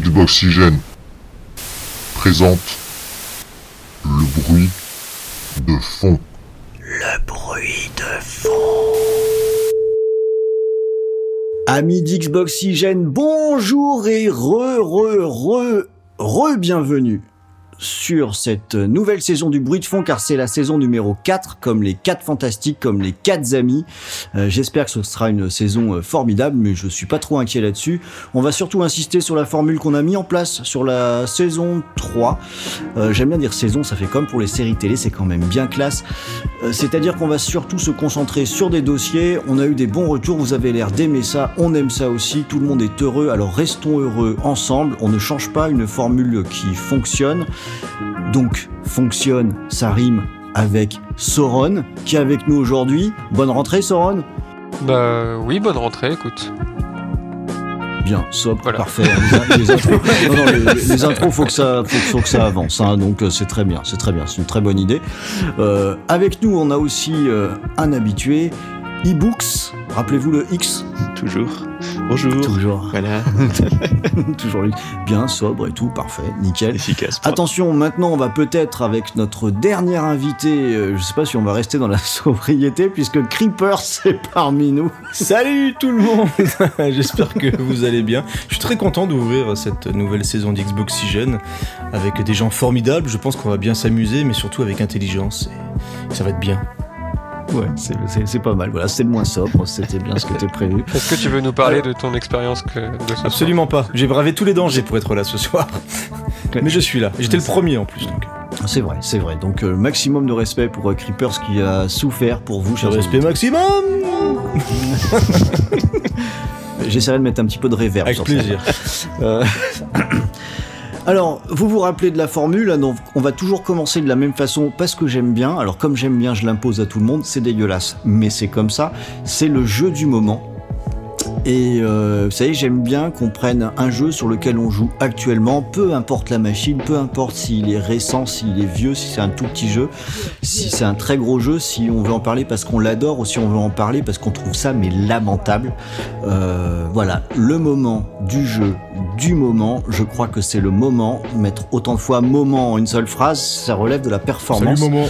Xboxygène présente le bruit de fond. Le bruit de fond. Amis d'Xboxygène, bonjour et re, re, re, re, bienvenue sur cette nouvelle saison du bruit de fond car c'est la saison numéro 4 comme les 4 fantastiques comme les 4 amis. Euh, j'espère que ce sera une saison euh, formidable mais je suis pas trop inquiet là-dessus. On va surtout insister sur la formule qu'on a mis en place sur la saison 3 euh, j'aime bien dire saison ça fait comme pour les séries télé c'est quand même bien classe. C'est-à-dire qu'on va surtout se concentrer sur des dossiers. On a eu des bons retours vous avez l'air d'aimer ça on aime ça aussi. Tout le monde est heureux alors restons heureux ensemble. On ne change pas une formule qui fonctionne donc, fonctionne, ça rime avec Sauron, qui est avec nous aujourd'hui. Bonne rentrée, Sauron Bah oui, bonne rentrée, écoute. Bien, sobre, Voilà. parfait. Les, les intros, non, non, les- les intros, faut que ça, faut, faut que ça avance. hein, donc euh, c'est très bien, c'est très bien, c'est une très bonne idée. Euh, avec nous, on a aussi euh, un habitué, eBooks. Rappelez-vous le X Toujours. Bonjour. Toujours, Voilà, toujours lui. Bien, sobre et tout, parfait, nickel. efficace. Attention, maintenant on va peut-être avec notre dernier invité, euh, je sais pas si on va rester dans la sobriété puisque Creeper c'est parmi nous. Salut tout le monde J'espère que vous allez bien. Je suis très content d'ouvrir cette nouvelle saison d'Xboxygène avec des gens formidables. Je pense qu'on va bien s'amuser, mais surtout avec intelligence. Et ça va être bien. Ouais, c'est- pas mal. Voilà, c'est le moins sobre, c'était bien ce qui était prévu. Est-ce que tu veux nous parler de ton expérience que de ce Absolument pas. J'ai bravé tous les dangers pour être là ce soir. Mais je suis là. J'étais le premier en plus. Donc. C'est vrai, c'est vrai. Donc euh, maximum de respect pour euh, Creepers qui a souffert pour vous, chers respect maximum J'essaierai de mettre un petit peu de réverb. Avec sur ça. plaisir. Euh, Alors, vous vous rappelez de la formule, hein, on va toujours commencer de la même façon parce que j'aime bien. Alors comme j'aime bien, je l'impose à tout le monde, c'est dégueulasse, mais c'est comme ça. C'est le jeu du moment. Et euh, vous savez, j'aime bien qu'on prenne un jeu sur lequel on joue actuellement, peu importe la machine, peu importe s'il est récent, s'il est vieux, si c'est un tout petit jeu, si c'est un très gros jeu, si on veut en parler parce qu'on l'adore ou si on veut en parler parce qu'on trouve ça mais lamentable. Euh, voilà, le moment du jeu, du moment, je crois que c'est le moment. Mettre autant de fois moment en une seule phrase, ça relève de la performance. Salut Momo.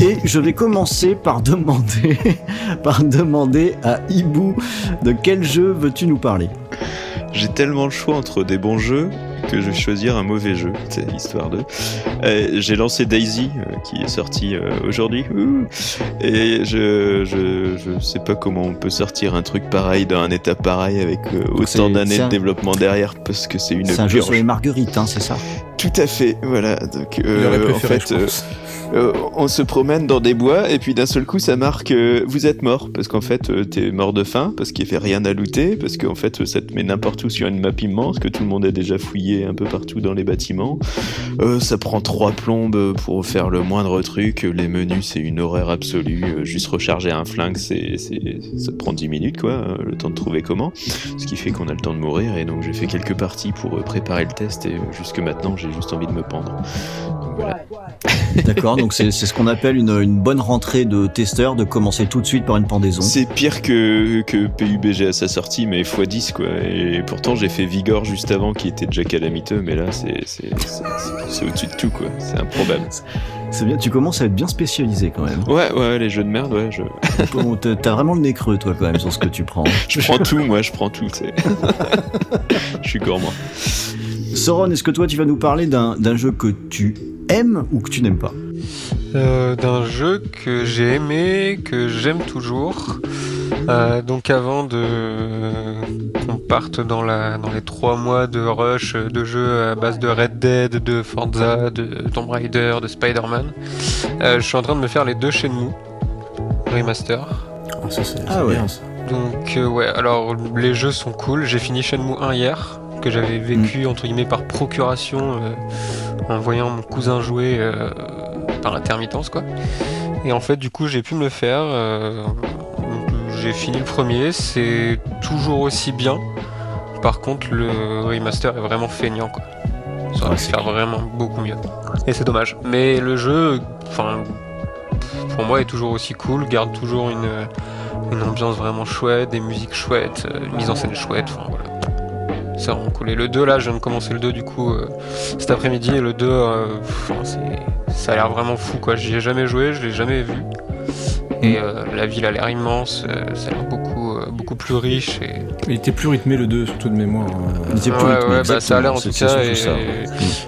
Et je vais commencer par demander, par demander à Ibu de quel jeu veux-tu nous parler? J'ai tellement le choix entre des bons jeux que je vais choisir un mauvais jeu, c'est histoire de. Euh, J'ai lancé Daisy, euh, qui est sorti euh, aujourd'hui, et je, je je sais pas comment on peut sortir un truc pareil dans un état pareil avec euh, autant d'années de développement derrière parce que c'est une C'est un jeu sur les marguerites, hein, c'est ça? Tout à fait, voilà. Donc, Il aurait en fait, je euh, pense. Euh, on se promène dans des bois et puis d'un seul coup ça marque euh, vous êtes mort. Parce qu'en fait euh, t'es mort de faim parce qu'il fait rien à looter parce qu'en fait ça te met n'importe où sur une map immense que tout le monde a déjà fouillé un peu partout dans les bâtiments. Ça prend trois plombes pour faire le moindre truc. Les menus c'est une horreur absolue. Juste recharger un flingue c'est c'est ça prend 10 minutes quoi le temps de trouver comment. Ce qui fait qu'on a le temps de mourir. Et donc j'ai fait quelques parties pour préparer le test. Et jusque maintenant j'ai juste envie de me pendre voilà D'accord, donc c'est ce qu'on appelle une, une bonne rentrée de testeur, de commencer tout de suite par une pendaison. C'est pire que, que PUBG à sa sortie, mais x10 quoi. Et pourtant j'ai fait Vigor juste avant qui était déjà calamiteux, mais là c'est au-dessus de tout quoi. C'est improbable. C'est bien, tu commences à être bien spécialisé quand même. Ouais, ouais, les jeux de merde, ouais, je, Bon, T'as vraiment le nez creux toi quand même sur ce que tu prends. je prends tout, moi je prends tout, tu sais. Je suis gourmand. Sauron, est-ce que toi tu vas nous parler d'un jeu que tu aimes ou que tu n'aimes pas Euh, D'un jeu que j'ai aimé, que j'aime toujours. Euh, donc avant de qu'on parte dans, la, dans les trois mois de rush de jeux à base de Red Dead, de Forza, de Tomb Raider, de Spider-Man, euh, je suis en train de me faire les deux Shenmue remaster. Ah, ça, c'est Ah ouais. bien, ça. Donc euh, ouais, alors les jeux sont cool. J'ai fini Shenmue 1 hier, que j'avais vécu entre guillemets par procuration euh, en voyant mon cousin jouer euh, par intermittence quoi. Et en fait du coup j'ai pu me le faire. euh, j'ai fini le premier, c'est toujours aussi bien. Par contre le remaster est vraiment feignant quoi. Ça aurait Ouais, faire vraiment beaucoup mieux. Et c'est dommage. Mais le jeu, enfin pour moi est toujours aussi cool, garde toujours une une ambiance vraiment chouette, des musiques chouettes, une mise en scène chouette, enfin voilà. C'est vraiment cool. Et le 2, là, je viens de commencer le 2 du coup euh, cet après-midi. Et le 2, euh, pff, ça a l'air vraiment fou quoi. J'y ai jamais joué, je l'ai jamais vu. Et euh, la ville a l'air immense, euh, ça a l'air beaucoup, euh, beaucoup plus riche. Et... Il était plus rythmé le 2, surtout de mémoire. euh. Il était plus Ouais, rythmé, ouais, bah, ça a l'air en tout cas. Et ça.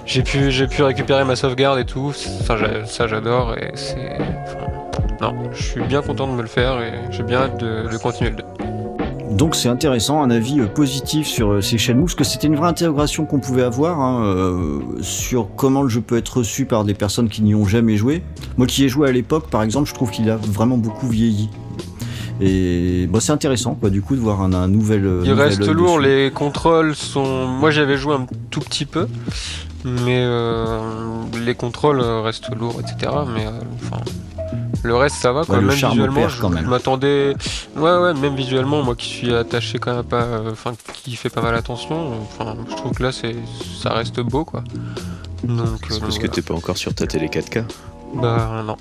j'ai pu, j'ai pu récupérer ma sauvegarde et tout. J'a- ça j'adore et c'est. enfin, non, je suis bien content de me le faire et j'ai bien hâte de, de continuer le 2. Donc c'est intéressant, un avis euh, positif sur euh, ces Shenmue, parce que c'était une vraie intégration qu'on pouvait avoir hein, euh, sur comment le jeu peut être reçu par des personnes qui n'y ont jamais joué. Moi qui ai joué à l'époque, par exemple, je trouve qu'il a vraiment beaucoup vieilli. Et bah, c'est intéressant, quoi, du coup, de voir un, un nouvel. Il reste lourd, dessus. les contrôles sont. Moi j'avais joué un tout petit peu, mais euh, les contrôles restent lourds, etc. Mais euh, enfin. Le reste ça va quoi, Ouais, le même charme visuellement, je, quand même. je m'attendais. Ouais ouais, même visuellement, moi qui suis attaché quand même pas. euh, Enfin, qui fait pas mal attention, enfin, je trouve que là c'est ça reste beau quoi. Donc. C'est euh, parce que t'es pas encore sur ta télé 4K. Bah non.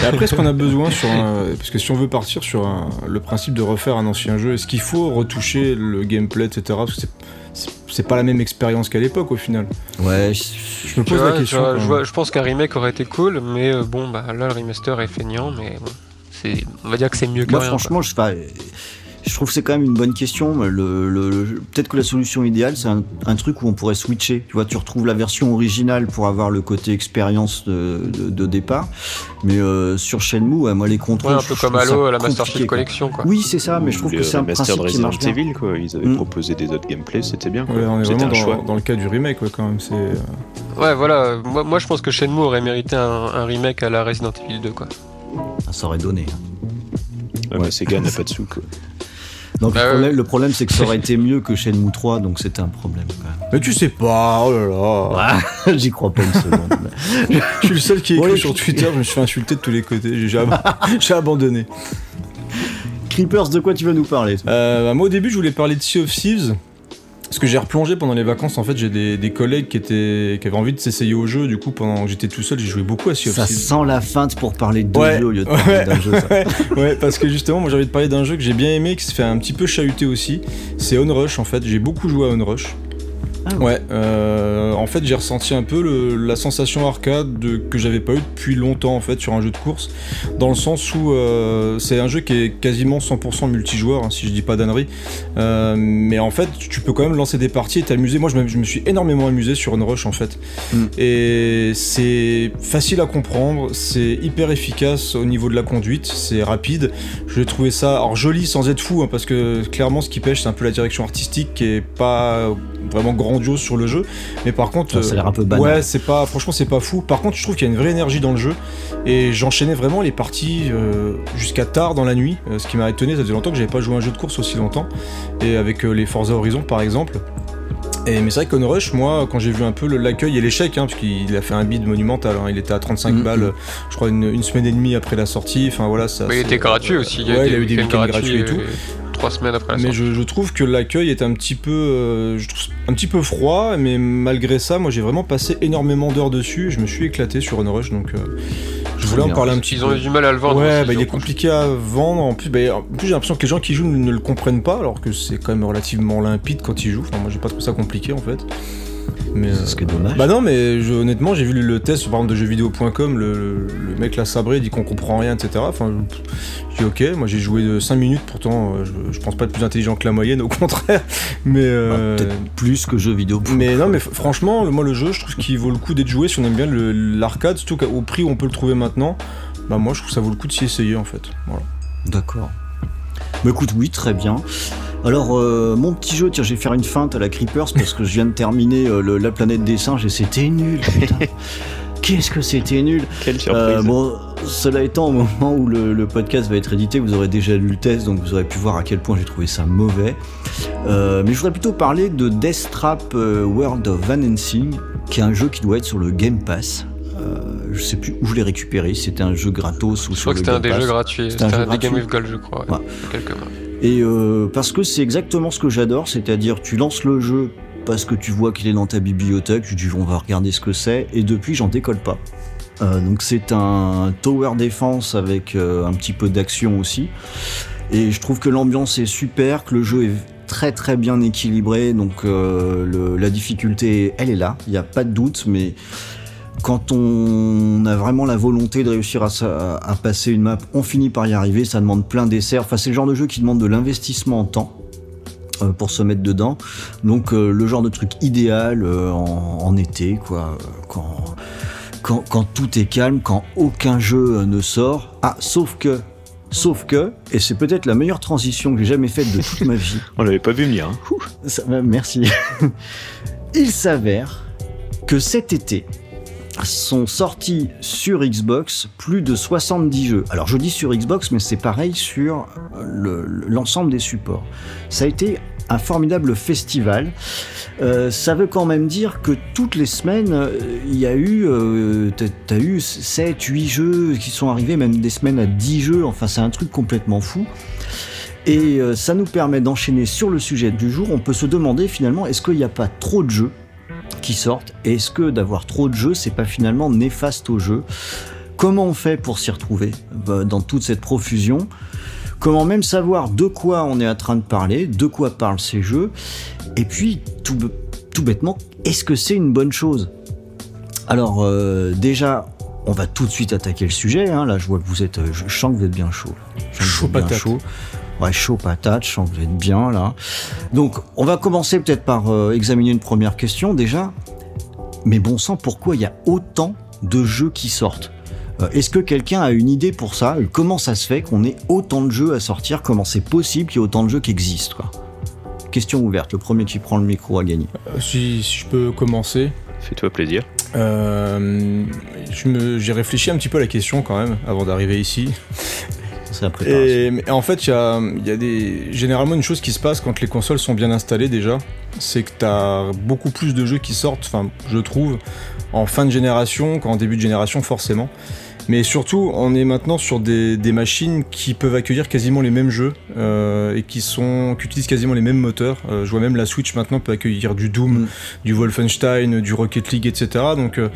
Et après, est-ce qu'on a besoin sur un... Parce que si on veut partir sur un- le principe de refaire un ancien jeu, est-ce qu'il faut retoucher le gameplay, etc. Parce que c'est- pas la même expérience qu'à l'époque au final. Ouais, je- Je me pose vois, la question. je, quand je même. vois- je pense qu'un remake aurait été cool, mais euh, bon, bah là le remaster est feignant, mais bon, c'est, on va dire que c'est mieux que Moi, rien. quoi. franchement, je, enfin, je trouve que c'est quand même une bonne question. mais Le, le- le- Peut-être que la solution idéale, c'est un, un truc où on pourrait switcher. Tu vois, tu retrouves la version originale pour avoir le côté expérience de, de- de départ. Mais euh, sur Shenmue, ouais, moi, les Ouais, contrôles. un peu comme Halo, la Master Chief quoi. Collection, quoi. Oui, c'est ça, mais je trouve que c'est un remaster principe qui marche Resident bien. Evil, quoi. Ils avaient Mm. proposé des autres gameplays, c'était bien. quoi. Ouais, on est C'était vraiment un choix. dans, dans le cas du remake, ouais, quand même. C'est. euh, Ouais, voilà. Moi, moi, je pense que Shenmue aurait mérité un, un remake à la Resident Evil 2, quoi. Ça aurait donné. Ouais, mais Sega n'a pas de sous, quoi. Donc Bah, le problème, c'est que ça aurait été mieux que Shenmue 3, donc c'était un problème quand Mais tu sais pas, oh là là. J'y crois pas une seconde. Je suis le seul qui écrit sur Twitter, je me suis fait insulter de tous les côtés. J'ai- J'ai ab- j'ai abandonné. Creepers, de quoi tu vas nous parler Euh, bah, moi au début je voulais parler de Sea of Thieves. Parce que j'ai replongé pendant les vacances, en fait j'ai des, des collègues qui, étaient, qui avaient envie de s'essayer au jeu, du coup pendant que j'étais tout seul j'ai joué beaucoup à Sea of Ça Thieves. sent la feinte pour parler de Ouais, jeu au lieu de parler ouais, d'un jeu. ça. ouais, parce que justement moi j'ai envie de parler d'un jeu que j'ai bien aimé, qui se fait un petit peu chahuter aussi. C'est Onrush en fait, j'ai beaucoup joué à Onrush. Ah ouais, euh, en fait j'ai ressenti un peu le- la sensation arcade de- que j'avais pas eu depuis longtemps en fait sur un jeu de course, dans le sens où euh, c'est un jeu qui est quasiment 100% multijoueur, hein, si je dis pas d'annerie, Euh, mais en fait tu peux quand même lancer des parties et t'amuser. Moi je me, je me suis énormément amusé sur Onrush en fait, Mm. et c'est facile à comprendre, c'est hyper efficace au niveau de la conduite, c'est rapide. Je trouvais ça alors joli sans être fou, hein, parce que clairement ce qui pêche c'est un peu la direction artistique qui est pas vraiment grandiose sur le jeu, mais par contre Ça a l'air un peu banal. ouais c'est pas franchement c'est pas fou. Par contre je trouve qu'il y a une vraie énergie dans le jeu et j'enchaînais vraiment les parties euh, jusqu'à tard dans la nuit, euh, ce qui m'a étonné. Ça faisait longtemps que j'avais pas joué à un jeu de course aussi longtemps et avec euh, les Forza Horizon par exemple. Et, mais c'est vrai qu'On Rush, moi, quand j'ai vu un peu l'accueil et l'échec, hein, parce qu'il a fait un bid monumental, hein, il était à 35 Mhm. balles, je crois, une, une semaine et demie après la sortie. Enfin voilà, ça. Mais il était gratuit aussi. Ouais, il a eu des week-ends week-ends gratuits et tout. Trois semaines après la Mais je, je trouve que l'accueil est un petit peu, euh, je trouve un petit peu froid, mais malgré ça, moi j'ai vraiment passé énormément d'heures dessus. et Je me suis éclété sur On Rush, donc euh, je voulais en parler un petit Ils peu. ont eu du mal à le vendre. Ouais, aussi, bah, il est compliqué à vendre. En plus, bah, en plus j'ai l'impression que les gens qui jouent ne, ne le comprennent pas, alors que c'est quand même relativement limpide quand ils jouent. Enfin, moi, j'ai pas trouvé ça compliqué en fait. Mais, C'est ce qui est dommage. bah non, mais je- honnêtement, j'ai vu le, test par exemple de jeuxvideo.com, le, le, mec l'a sabré, dit qu'on comprend rien, etc. Enfin, dis ok, moi j'ai joué de 5 minutes, pourtant euh, je, je pense pas être plus intelligent que la moyenne, au contraire. Mais, euh, Ah, Peut-être plus que jeux vidéo. mais non, mais franchement, moi le jeu, je trouve qu'il vaut le coup d'être joué si on aime bien l'arcade, surtout qu'au prix où on peut le trouver maintenant. Bah moi je trouve que ça vaut le coup de s'y essayer en fait. Voilà. D'accord. Bah écoute, oui, très bien. Alors, euh, mon petit jeu, tiens, je vais faire une feinte à la Creepers parce que je viens de terminer euh, le- la planète des singes et c'était nul, putain. Qu'est-ce que c'était nul Quelle surprise. Euh, Bon, cela étant, au moment où le, le podcast va être édité, vous aurez déjà lu le test, donc vous aurez pu voir à quel point j'ai trouvé ça mauvais. Euh, mais je voudrais plutôt parler de Death Trap World of Vanensing, qui est un jeu qui doit être sur le Game Pass. Euh, je sais plus où je l'ai récupéré, c'était un jeu gratos ou Je sur crois le que c'était un des Pass. jeux gratuits. C'était un jeu des Game with Gold, je crois. ouais, quelques mois. Et euh, parce que c'est exactement ce que j'adore, c'est-à-dire tu lances le jeu parce que tu vois qu'il est dans ta bibliothèque, tu dis on va regarder ce que c'est, et depuis j'en décolle pas. Euh, donc c'est un tower défense avec un petit peu d'action aussi. Et je trouve que l'ambiance est super, que le jeu est très très bien équilibré, donc euh, le- la difficulté, elle est là, il n'y a pas de doute, mais quand on a vraiment la volonté de réussir à, passer une map, on finit par y arriver, ça demande plein d'essais, enfin c'est le genre de jeu qui demande de l'investissement en temps euh, pour se mettre dedans, donc euh, le genre de truc idéal euh, en, en été, quoi, quand, quand, quand tout est calme, quand aucun jeu ne sort, ah, sauf que... Sauf que, et c'est peut-être la meilleure transition que j'ai jamais faite de toute ma vie, On l'avait pas vu venir. hein. Ça merci. Il s'avère que cet été sont sortis sur Xbox plus de 70 jeux. Alors je dis sur Xbox, mais c'est pareil sur le- l'ensemble des supports. Ça a été un formidable festival. Euh, ça veut quand même dire que toutes les semaines, euh, il y a eu, euh, eu 7, 8 jeux qui sont arrivés, même des semaines à 10 jeux. Enfin, c'est un truc complètement fou. Et euh, ça nous permet d'enchaîner sur le sujet du jour. On peut se demander finalement, est-ce qu'il n'y a pas trop de jeux qui sortent Et est-ce que d'avoir trop de jeux, c'est pas finalement néfaste au jeu? Comment on fait pour s'y retrouver bah, dans toute cette profusion? Comment même savoir de quoi on est en train de parler, de quoi parlent ces jeux? Et puis, tout, bêtement, est-ce que c'est une bonne chose? Alors, euh, déjà, on va tout de suite attaquer le sujet. hein. Là, je vois que vous êtes, je, je sens que vous êtes bien chaud. Je bien chaud. Ouais, chaud patate, je sens que vous êtes bien là. Donc, on va commencer peut-être par euh, examiner une première question déjà. Mais bon sang, pourquoi il y a autant de jeux qui sortent? Euh, Est-ce que quelqu'un a une idée pour ça? Comment ça se fait qu'on ait autant de jeux à sortir? Comment c'est possible qu'il y ait autant de jeux qui existent quoi? Question ouverte, le premier qui prend le micro a gagné. Euh, Si, si je peux commencer. Fais-toi plaisir. Euh, J'ai réfléchi un petit peu à la question quand même avant d'arriver ici. C'est la préparation. Et, en fait, il y a, il y a des, généralement une chose qui se passe quand les consoles sont bien installées déjà, c'est que tu as beaucoup plus de jeux qui sortent, enfin, je trouve, en fin de génération qu'en début de génération forcément. Mais surtout, on est maintenant sur des, des machines qui peuvent accueillir quasiment les mêmes jeux euh, et qui sont qui utilisent quasiment les mêmes moteurs. Euh, je vois même la Switch maintenant peut accueillir du Doom, Mm. du Wolfenstein, du Rocket League, etc. Donc euh,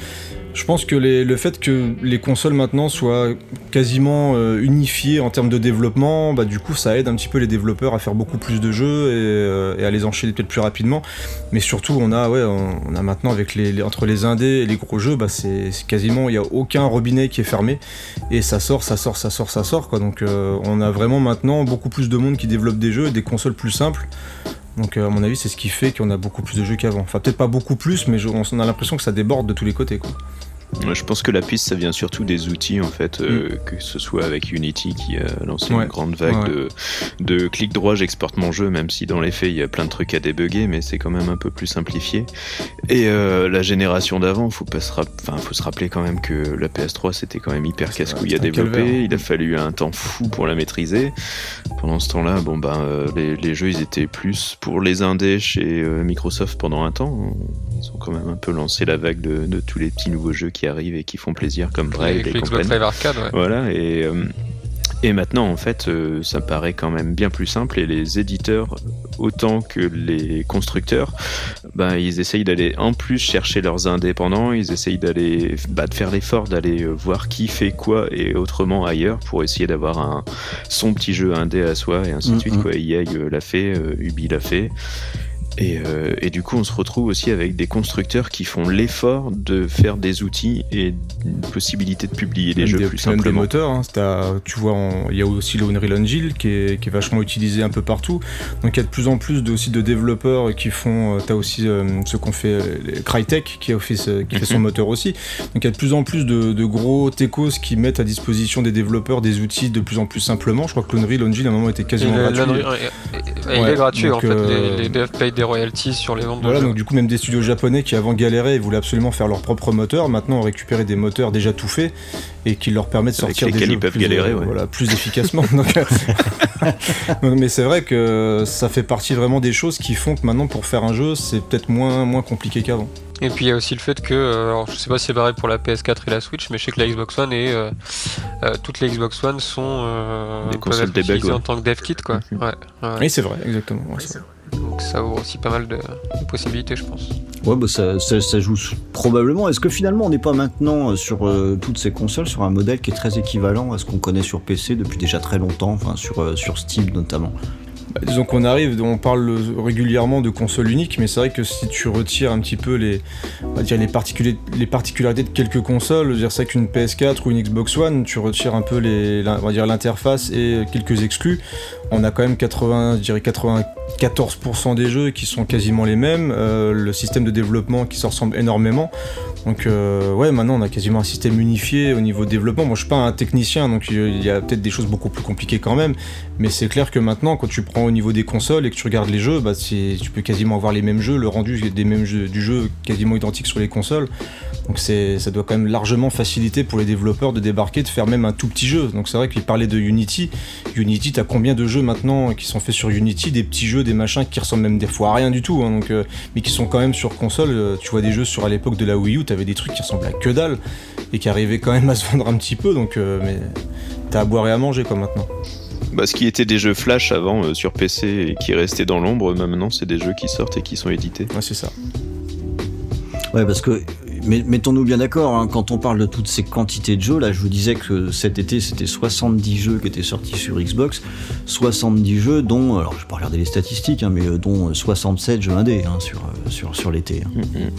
je pense que le fait que les consoles maintenant soient quasiment euh, unifiées en termes de développement, bah, du coup ça aide un petit peu les développeurs à faire beaucoup plus de jeux et, euh, à les enchaîner peut-être plus rapidement. Mais surtout on a ouais on, a maintenant entre les indés et les gros jeux, bah, quasiment il y a aucun robinet qui est fermé et ça sort, ça sort, ça sort, ça sort. Donc euh, on a vraiment maintenant beaucoup plus de monde qui développe des jeux et des consoles plus simples. Donc euh, à mon avis c'est ce qui fait qu'on a beaucoup plus de jeux qu'avant. Enfin peut-être pas beaucoup plus, mais on a l'impression que ça déborde de tous les côtés quoi. Je pense que la piste, ça vient surtout des outils, en fait, euh, que ce soit avec Unity qui a lancé Ouais. une grande vague Ouais. de, de clic droit, j'exporte mon jeu, même si dans les faits, il y a plein de trucs à débugger, mais c'est quand même un peu plus simplifié. Et euh, la génération d'avant, faut pas se rap- enfin, faut se rappeler quand même que la PS3, c'était quand même hyper casse-couille à développer. calvaire. Il a fallu un temps fou pour la maîtriser. Pendant ce temps-là, bon ben, euh, les, les jeux, ils étaient plus pour les indés chez Microsoft pendant un temps. Ils ont quand même un peu lancé la vague de, de tous les petits nouveaux jeux qui arrivent et qui font plaisir, comme Brave et le Xbox compagnie. Live Arcade, ouais. Voilà, et, euh, et maintenant, en fait, euh, ça paraît quand même bien plus simple, et les éditeurs, autant que les constructeurs, ben, ils essayent d'aller en plus chercher leurs indépendants, ils essayent d'aller, bah, de faire l'effort d'aller euh, voir qui fait quoi et autrement ailleurs pour essayer d'avoir un, son petit jeu indé à soi, et ainsi de Mhm. suite, quoi. EA euh, l'a fait, euh, Ubi l'a fait. Et, euh, et du coup, on se retrouve aussi avec des constructeurs qui font l'effort de faire des outils et une possibilité de publier des Même jeux des, plus même des simplement. moteurs. hein. Tu vois, il y a aussi le Unreal Engine qui est, qui est vachement utilisé un peu partout. Donc il y a de plus en plus de, aussi de développeurs qui font. Tu as aussi euh, ce qu'on fait, euh, les Crytek qui, a fait, ce- qui fait son Mhm. moteur aussi. Donc il y a de plus en plus de, de gros techos qui mettent à disposition des développeurs des outils de plus en plus simplement. Je crois que l'Unreal Engine à un moment était quasiment gratuit. l'Unreal- et- et- il est gratuit donc, en fait, euh, les, les payent des royalties sur les ventes de Voilà, donc du coup, même des studios japonais qui avant galéraient et voulaient absolument faire leur propre moteur, maintenant ont récupéré des moteurs déjà tout faits et qui leur permettent de sortir des jeux ils peuvent plus, galérer, euh, ouais. voilà, plus efficacement. Donc, euh, mais c'est vrai que ça fait partie vraiment des choses qui font que maintenant, pour faire un jeu, c'est peut-être moins, moins compliqué qu'avant. Et puis il y a aussi le fait que, euh, alors je sais pas si c'est pareil pour la PS4 et la Switch, mais je sais que la Xbox One et euh, euh, toutes les Xbox One sont euh, Des consoles ouais. en tant que dev kit quoi. Mhm. Ouais, ouais. Oui, c'est vrai, exactement. ouais, c'est vrai. Donc ça ouvre aussi pas mal de, de possibilités je pense. Ouais, bah ça, ça, ça joue probablement. Est-ce que finalement on n'est pas maintenant euh, sur euh, toutes ces consoles sur un modèle qui est très équivalent à ce qu'on connaît sur PC depuis déjà très longtemps, enfin sur, euh, sur Steam notamment? Bah, disons qu'on arrive, on parle régulièrement de console unique, mais c'est vrai que si tu retires un petit peu les, on va dire les, les particularités de quelques consoles, je veux dire c'est qu'une PS4 ou une Xbox One, tu retires un peu les, on va dire l'interface et quelques exclus, on a quand même 80, je dirais 94% des jeux qui sont quasiment les mêmes, euh, le système de développement qui se ressemble énormément. Donc euh, ouais, maintenant on a quasiment un système unifié au niveau développement. Moi je suis pas un technicien, donc il y a peut-être des choses beaucoup plus compliquées quand même. Mais c'est clair que maintenant, quand tu prends au niveau des consoles et que tu regardes les jeux, bah, tu peux quasiment avoir les mêmes jeux, le rendu des mêmes du jeu quasiment identique sur les consoles. Donc ça doit quand même largement faciliter pour les développeurs de débarquer, de faire même un tout petit jeu. Donc c'est vrai qu'il parlait de Unity. Unity, t'as combien de jeux maintenant qui sont faits sur Unity, des petits jeux, des machins qui ressemblent même des fois à rien du tout, hein, donc, euh, mais qui sont quand même sur console. Euh, tu vois des jeux sur à l'époque de la Wii U, t'avais des trucs qui ressemblaient à que dalle et qui arrivaient quand même à se vendre un petit peu. Donc euh, mais t'as à boire et à manger quoi maintenant. Bah, ce qui était des jeux flash avant sur PC et qui restaient dans l'ombre, maintenant c'est des jeux qui sortent et qui sont édités. Ouais, c'est ça. Ouais, parce que mais mettons-nous bien d'accord, hein, quand on parle de toutes ces quantités de jeux, là je vous disais que cet été c'était 70 jeux qui étaient sortis sur Xbox, 70 jeux dont, alors je vais pas regarder les statistiques, hein, mais euh, dont 67 jeux indés hein, sur, euh, sur, sur l'été. Mm-hmm.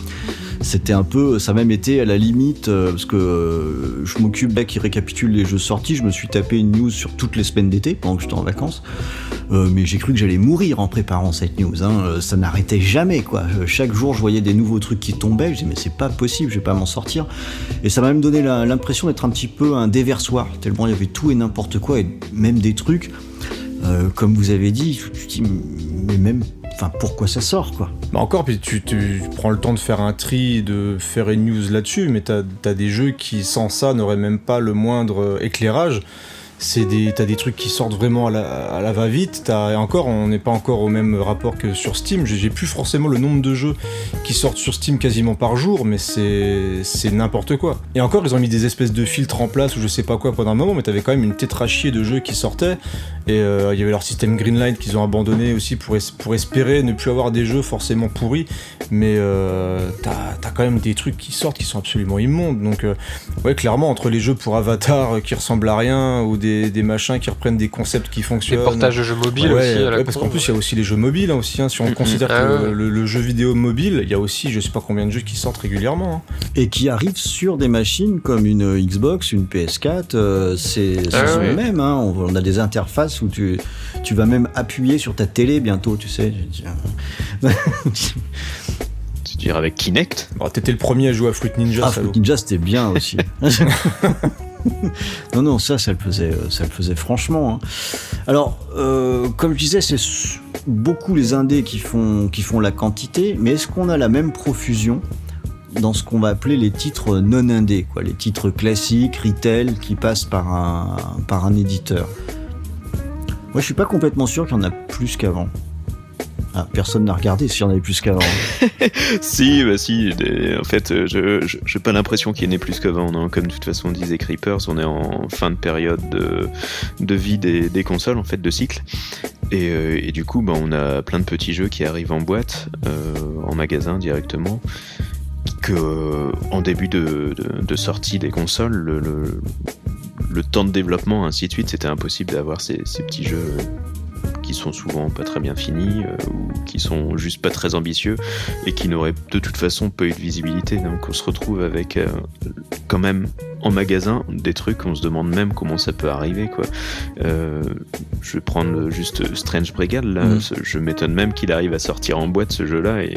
C'était un peu, ça a même été à la limite, euh, parce que je m'occupe là qui récapitule les jeux sortis, je me suis tapé une news sur toutes les semaines d'été pendant que j'étais en vacances. Euh, mais j'ai cru que j'allais mourir en préparant cette news. Hein. Euh, ça n'arrêtait jamais, quoi. Euh, chaque jour, je voyais des nouveaux trucs qui tombaient. Je disais, mais c'est pas possible, je vais pas m'en sortir. Et ça m'a même donné l'impression d'être un petit peu un déversoir, tellement il y avait tout et n'importe quoi, et même des trucs, comme vous avez dit, tu dis, mais même enfin pourquoi ça sort quoi. Bah encore, puis tu, prends le temps de faire un tri, de faire une news là-dessus, mais t'as as des jeux qui sans ça n'auraient même pas le moindre éclairage t'as des trucs qui sortent vraiment à la, va vite t'as encore on n'est pas encore au même rapport que sur Steam. J'ai plus forcément le nombre de jeux qui sortent sur Steam quasiment par jour mais c'est n'importe quoi. Et encore ils ont mis des espèces de filtres en place ou je sais pas quoi pendant un moment mais t'avais quand même une tétrachie de jeux qui sortaient. Et euh, il y avait leur système Greenlight qu'ils ont abandonné aussi pour, pour espérer ne plus avoir des jeux forcément pourris. Mais euh, t'as quand même des trucs qui sortent qui sont absolument immondes. Donc euh, ouais clairement entre les jeux pour Avatar qui ressemblent à rien ou des, machins qui reprennent des concepts qui fonctionnent. Des portages de jeux mobiles aussi. parce qu'en plus, il y a aussi les jeux mobiles hein, aussi. Hein. si on considère ah que le, jeu vidéo mobile, il y a aussi je sais pas combien de jeux qui sortent régulièrement. Hein. Et qui arrivent sur des machines comme une Xbox, une PS4. Euh, c'est ah le même. On, a des interfaces où tu, tu vas même appuyer sur ta télé bientôt, tu sais. tu dirais avec Kinect? Bon, T'étais le premier à jouer à Fruit Ninja. Ah, Fruit Ninja, c'était bien aussi. non, non, ça, ça le faisait, euh, ça le faisait franchement. Hein. Alors, euh, comme je disais, c'est beaucoup les indés qui font, qui font la quantité, mais est-ce qu'on a la même profusion dans ce qu'on va appeler les titres non indés, quoi, les titres classiques, retail, qui passent par un, par un éditeur? Moi, je suis pas complètement sûr qu'il y en a plus qu'avant. Ah, personne n'a regardé s'il y en avait plus qu'avant. si, bah si. En fait, je n'ai pas l'impression qu'il y en ait plus qu'avant. Comme de toute façon disait Creepers, on est en fin de période de, de vie des, des, consoles, en fait, de cycle. Et, euh, du coup, bah, on a plein de petits jeux qui arrivent en boîte, euh, en magasin directement. Que en début de, de, sortie des consoles, le, le, temps de développement, ainsi de suite, c'était impossible d'avoir ces petits jeux qui sont souvent pas très bien finis euh, ou qui sont juste pas très ambitieux et qui n'auraient de toute façon pas eu de visibilité. Donc on se retrouve avec euh, quand même en magasin des trucs, on se demande même comment ça peut arriver quoi. Euh, je vais prendre juste Strange Brigade là, mm. je m'étonne même qu'il arrive à sortir en boîte ce jeu-là et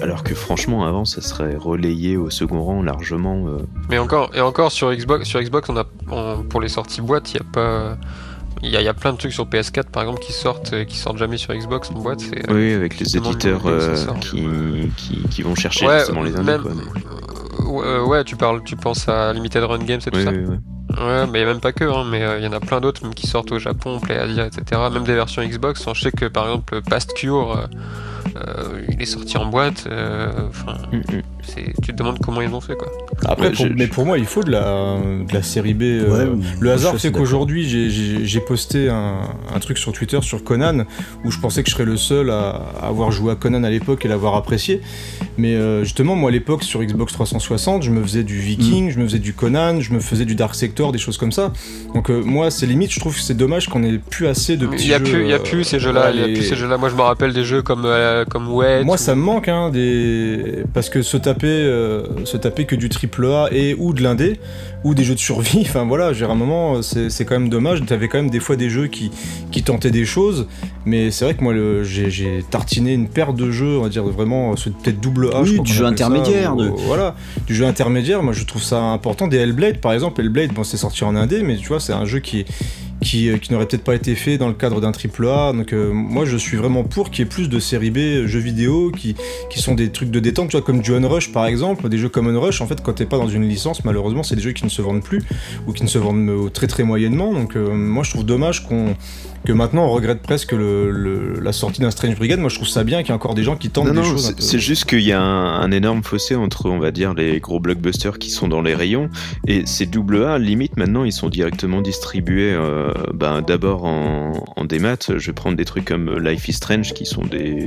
alors que franchement avant ça serait relayé au second rang largement. Mais encore et encore sur Xbox, sur Xbox on a pour les sorties boîte il y a pas il y, a, plein de trucs sur PS4 par exemple qui sortent euh, qui sortent jamais sur Xbox en boîte. Euh, oui, avec les éditeurs euh, qui, qui, vont chercher justement les indices. ouais, tu parles, tu penses à Limited Run Games et tout ça. Ouais, mais il n'y a même pas que, hein, mais il y en a plein d'autres qui sortent au Japon, PlayAsia, etc. Même des versions Xbox. Je sais que par exemple Past Cure, il est sorti en boîte. Mm, mm. C'est, tu te demandes comment ils ont fait quoi. Après, Ouais, pour- je- mais pour moi, il faut de la, de la série B. euh, le hasard assez qu'aujourd'hui, j'ai- posté un, un truc sur Twitter sur Conan où je pensais que je serais le seul à, à avoir joué à Conan à l'époque et l'avoir apprécié. Mais euh, justement, moi à l'époque sur Xbox 360, je me faisais du Mm. Viking, je me faisais du Conan, je me faisais du Dark Sector, des choses comme ça. Donc euh, moi, c'est limite, je trouve que c'est dommage qu'on ait plus assez de petits Il y a jeux, plus, il y a euh, plus ces jeux-là, il y a les- plus ces jeux-là. Moi, je me rappelle des jeux comme euh, comme Wet. moi, ou- ça me manque, hein, des... parce que se taper, euh, se taper que du triple A et ou de l'indé, ou des jeux de survie, enfin voilà, j'ai un moment, c'est c'est quand même dommage. T'avais quand même des fois des jeux qui, qui tentaient des choses, mais c'est vrai que moi, le- j'ai j'ai tartiné une paire de jeux, on va dire vraiment, euh, peut-être double A. Oui, je crois du jeu ça, intermédiaire, ou- de- Voilà, du jeu intermédiaire. Moi, je trouve ça important. Des Hellblade, par exemple, Hellblade, bon, c'est sorti en indé, mais tu vois, c'est un jeu qui qui, euh, qui n'aurait peut-être pas été fait dans le cadre d'un triple A. Donc euh, moi je suis vraiment pour qu'il y ait plus de séries B euh, jeux vidéo qui, sont des trucs de détente, tu vois, comme du Unrush par exemple, des jeux comme Unrush, en fait quand t'es pas dans une licence, malheureusement c'est des jeux qui ne se vendent plus ou qui ne se vendent très très moyennement. Donc moi je trouve dommage qu'on que maintenant on regrette presque le, le- la sortie d'un Strange Brigade. Moi je trouve ça bien qu'il y a encore des gens qui tentent Non, des non, choses. c'est juste qu'il y a un, un énorme fossé entre, on va dire, les gros blockbusters qui sont dans les rayons et ces double A, limite maintenant, ils sont directement distribués euh, ben, d'abord en, en démat. Je vais prendre des trucs comme Life is Strange qui sont des,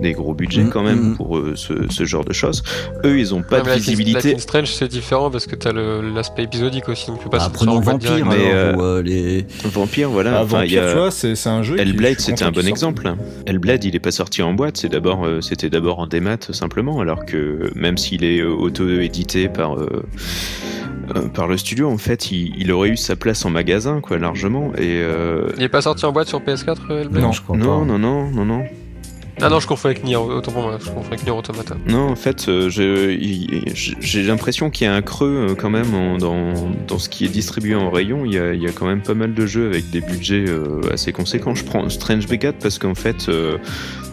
des gros budgets Mhm, quand même mhm. pour euh, ce, ce genre de choses. Eux, ils ont pas Ouais, de visibilité. Life is Strange, c'est différent parce que t'as le- l'aspect épisodique aussi, donc tu peux pas Bah, sortir prenons Vampire, mais, euh, ou, euh, les... Vampire, voilà. Ah, enfin, il y Vampire, a- tu vois, c'est c'est un jeu. Hellblade, c'était un bon exemple. Hellblade, il est pas sorti en boîte, c'est d'abord, euh, c'était d'abord en démat simplement, alors que même s'il est euh, auto-édité par euh, euh, par le studio, en fait, il, il aurait eu sa place en magasin, quoi, largement. Et euh, Il est pas sorti en boîte sur PS4, euh, Hellblade? Non. je crois non, pas. non, non, non, non. Ah non, je confonds avec Nier, autant je confonds avec Nier Automata. Non, en fait, euh, j'ai l'impression qu'il y a un creux euh, quand même dans, dans ce qui est distribué en rayon. Il y, a, il y a quand même pas mal de jeux avec des budgets euh, assez conséquents. Je prends Strange Brigade parce qu'en fait,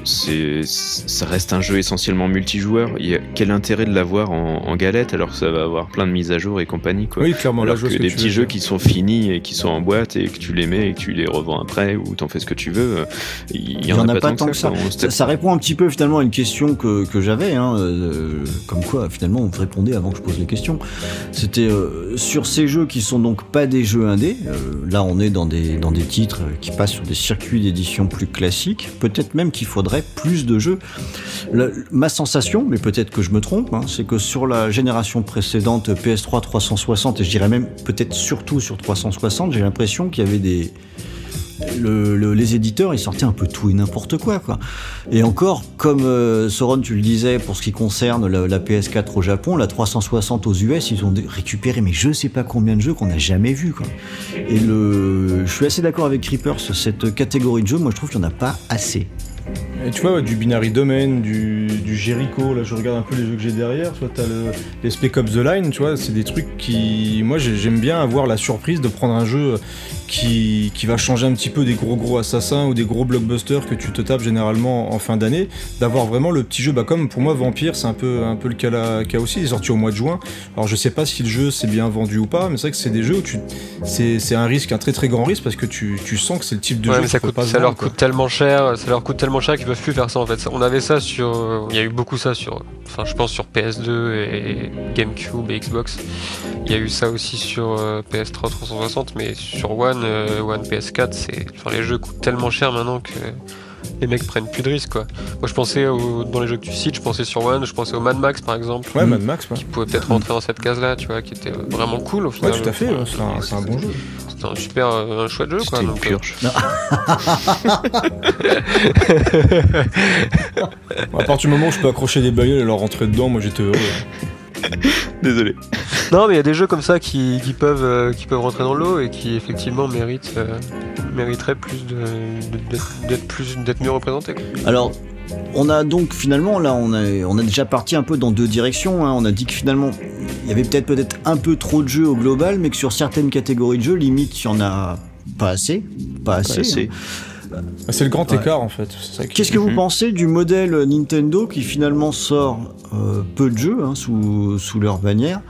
ça reste un jeu essentiellement multijoueur. Il y a, quel intérêt de l'avoir en, en galette alors que ça va avoir plein de mises à jour et compagnie quoi. Oui, clairement, là, alors que des petits veux jeux qui sont finis et qui sont en boîte et que tu les mets et que tu les revends après ou t'en fais ce que tu veux, il y, en, a, pas tant que Ça, ça répond un petit peu finalement à une question que, que j'avais, hein, euh, comme quoi finalement on répondait avant que je pose les questions. C'était euh, sur ces jeux qui sont donc pas des jeux indés. euh, là on est dans des, dans des titres qui passent sur des circuits d'édition plus classiques. Peut-être même qu'il faudrait plus de jeux. Ma sensation, mais peut-être que je me trompe, hein, c'est que sur la génération précédente PS3 360 et je dirais même peut-être surtout sur 360, j'ai l'impression qu'il y avait des le- le- les éditeurs ils sortaient un peu tout et n'importe quoi quoi. Et encore comme euh, Soron tu le disais pour ce qui concerne la, la PS4 au Japon, la 360 aux US, ils ont récupéré mais je sais pas combien de jeux qu'on n'a jamais vu quoi. Et je suis assez d'accord avec Creepers cette catégorie de jeux, moi je trouve qu'il n'y en a pas assez. Et tu vois, ouais, du Binary Domain, du, du Jericho, là je regarde un peu les jeux que j'ai derrière, tu vois, t'as le, les Spec Ops The Line, tu vois, c'est des trucs qui... Moi j'ai- j'aime bien avoir la surprise de prendre un jeu qui, qui va changer un petit peu des gros gros assassins ou des gros blockbusters que tu te tapes généralement en fin d'année, d'avoir vraiment le petit jeu, bah comme pour moi Vampire c'est un peu, un peu le cas, là, cas aussi, il est sorti au mois de juin, alors je sais pas si le jeu s'est bien vendu ou pas, mais c'est vrai que c'est des jeux où tu... C'est un risque, un très très grand risque parce que tu, tu sens que c'est le type de Ouais, jeu mais ça, peut coûte, pas se ça leur vendre, quoi. coûte tellement cher, ça leur coûte tellement cher qu'ils peuvent plus faire ça en fait. On avait ça sur, euh, il y a eu beaucoup ça sur, enfin je pense sur PS2 et GameCube et Xbox. Il y a eu ça aussi sur euh, PS3 360, mais sur One, euh, One PS4, c'est, enfin les jeux coûtent tellement cher maintenant que les mecs prennent plus de risques quoi. Moi je pensais au- dans les jeux que tu cites, je pensais sur One, je pensais au Mad Max par exemple. Ouais, Mad Max, ouais. Qui pouvait peut-être rentrer dans cette case-là, tu vois, qui était vraiment cool au Ouais, final. tout à fait, ouais, c'est un, c'est un bon jeu. C'était un super, euh, un chouette jeu quoi. C'était une donc, euh, purge. À partir du moment où je peux accrocher des bagnoles et leur rentrer dedans, moi j'étais heureux. Désolé. Non, mais il y a des jeux comme ça qui, qui peuvent, euh, qui peuvent rentrer dans l'eau et qui effectivement méritent, euh, mériteraient plus de, de- d'être- d'être plus, d'être mieux représentés. quoi. Alors, on a donc finalement là, on a, on a déjà parti un peu dans deux directions. hein. On a dit que finalement, il y avait peut-être peut-être un peu trop de jeux au global, mais que sur certaines catégories de jeux, limite, il y en a pas assez, pas assez. Pas assez. hein. Ah, C'est le grand Ouais. écart en fait. Qu'est-ce que vous Mhm. pensez du modèle Nintendo qui finalement sort euh, peu de jeux hein, sous, sous leur bannière,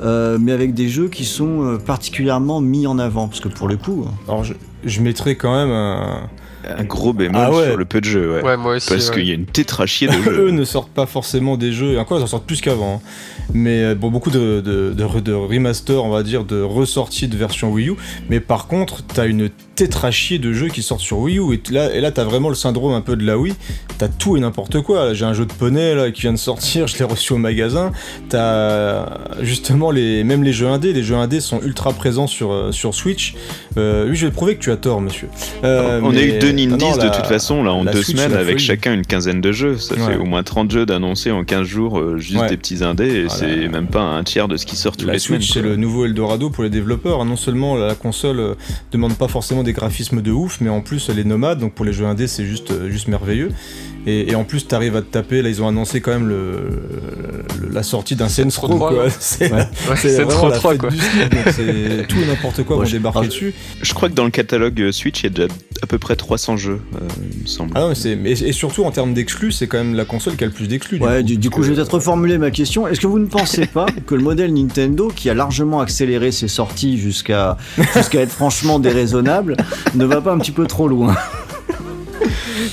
euh, mais avec des jeux qui sont euh, particulièrement mis en avant? Parce que pour le coup, hein, Alors je, je mettrais quand même un, un gros bémol Ah ouais. sur le peu de jeux, ouais. Ouais, moi aussi. Parce ouais. qu'il y a une tétrachier de Eux jeux. ne sortent pas forcément des jeux, et encore ils en sortent plus qu'avant. hein. Mais euh, bon, beaucoup de, de, de, de remaster, on va dire, de ressorties de version Wii U. Mais par contre, t'as une tétrachier de jeux qui sortent sur Wii U. Et là, et là t'as vraiment le syndrome un peu de la Wii. T'as tout et n'importe quoi. J'ai un jeu de poney là, qui vient de sortir, je l'ai reçu au magasin. T'as justement les, même les jeux indés. Les jeux indés sont ultra présents sur, euh, sur Switch. Euh, oui, je vais prouver que tu as tort, monsieur. Euh, On a eu deux Nindies de toute façon, là, en deux Switch, semaines, avec chacun une quinzaine de jeux. Ça Ouais. fait au moins 30 jeux d'annoncés en 15 jours, euh, juste Ouais. des petits indés, et. C'est même pas un tiers de ce qui sort toutes La les Switch, c'est le nouveau Eldorado pour les développeurs. Non seulement la console euh, demande pas forcément des graphismes de ouf, mais en plus elle est nomade, donc pour les jeux indés c'est juste, euh, juste merveilleux. Et, et en plus t'arrives à te taper, là ils ont annoncé quand même le, le- la sortie d'un Saints trop Row quoi. ouais. C'est Ouais. Ouais, trop la 3 fête quoi. du slip, donc c'est tout et n'importe quoi Ouais, débarquer alors, dessus. Je crois que dans le catalogue euh, Switch, il y a déjà à peu près 300 jeux, euh, il me semble. Ah non, mais c'est mais- et surtout en termes d'exclus, c'est quand même la console qui a le plus d'exclus. Ouais, du, du coup, je vais peut-être reformuler ma question. Est-ce que vous ne pensez pas que le modèle Nintendo, qui a largement accéléré ses sorties jusqu'à jusqu'à être franchement déraisonnable, ne va pas un petit peu trop loin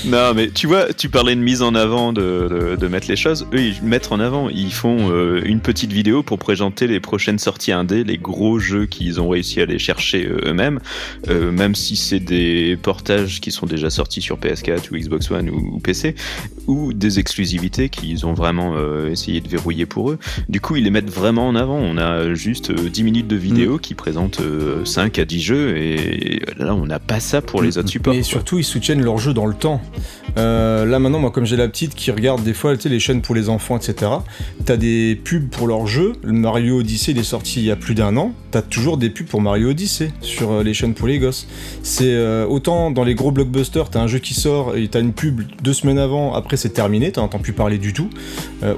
Non, mais tu vois, tu parlais de mise en avant, de, de, de mettre les choses. Eux, ils mettent en avant. Ils font euh, une petite vidéo pour présenter les prochaines sorties indées, les gros jeux qu'ils ont réussi à aller chercher euh, eux-mêmes, euh, même si c'est des portages qui sont déjà sortis sur PS4 ou Xbox One ou, ou PC, ou des exclusivités qu'ils ont vraiment euh, essayé de verrouiller pour eux. Du coup, ils les mettent vraiment en avant. On a juste euh, 10 minutes de vidéo qui présentent euh, 5 à 10 jeux, et là, on n'a pas ça pour les autres supports. Et surtout, ils soutiennent leur jeu dans le temps. Euh, là maintenant, moi, comme j'ai la petite qui regarde des fois les chaînes pour les enfants, etc., t'as des pubs pour leur jeu. Le Mario Odyssey, il est sorti il y a plus d'un an. T'as toujours des pubs pour Mario Odyssey sur euh, les chaînes pour les gosses. C'est euh, autant dans les gros blockbusters, t'as un jeu qui sort et t'as une pub deux semaines avant, après c'est terminé, t'en entends plus parler du tout.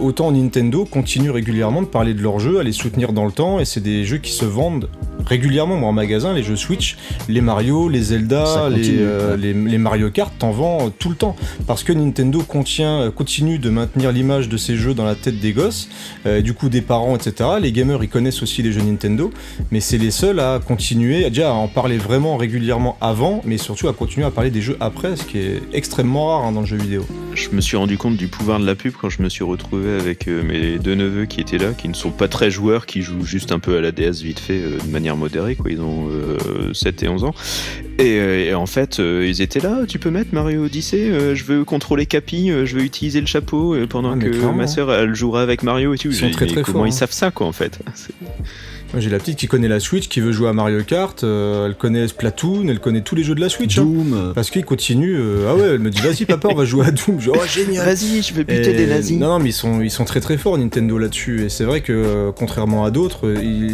Autant Nintendo continue régulièrement de parler de leurs jeux, à les soutenir dans le temps, et c'est des jeux qui se vendent régulièrement moi, en magasin, les jeux Switch, les Mario, les Zelda, les, les, les Mario Kart, t'en vends tout le temps. Parce que Nintendo euh, continue de maintenir l'image de ces jeux dans la tête des gosses, euh, du coup des parents, etc. Les gamers, ils connaissent aussi les jeux Nintendo, mais c'est les seuls à continuer, déjà à en parler vraiment régulièrement avant, mais surtout à continuer à parler des jeux après, ce qui est extrêmement rare hein, dans le jeu vidéo. Je me suis rendu compte du pouvoir de la pub quand je me suis retrouvé avec euh, mes deux neveux qui étaient là, qui ne sont pas très joueurs, qui jouent juste un peu à la DS vite fait de manière modérée, quoi. Ils ont euh, 7 et 11 ans. Et, euh, et en fait, euh, ils étaient là, tu peux mettre Mario Odyssey, euh, je veux contrôler Capi, euh, je veux utiliser le chapeau pendant Ah, que clairement. ma sœur elle jouera avec Mario et tout. Ils sont très, comment forts, ils hein. savent ça, quoi, en fait? j'ai la petite qui connaît la Switch, qui veut jouer à Mario Kart, euh, elle connaît Splatoon, elle connaît tous les jeux de la Switch. hein. Doom. Parce qu'il continue, euh, ah ouais, elle me dit vas-y papa on va jouer à Doom, je oh génial Vas-y, je veux buter Et- des nazis. Non, non, mais ils sont, ils sont très très forts Nintendo là-dessus. Et c'est vrai que, euh, contrairement à d'autres,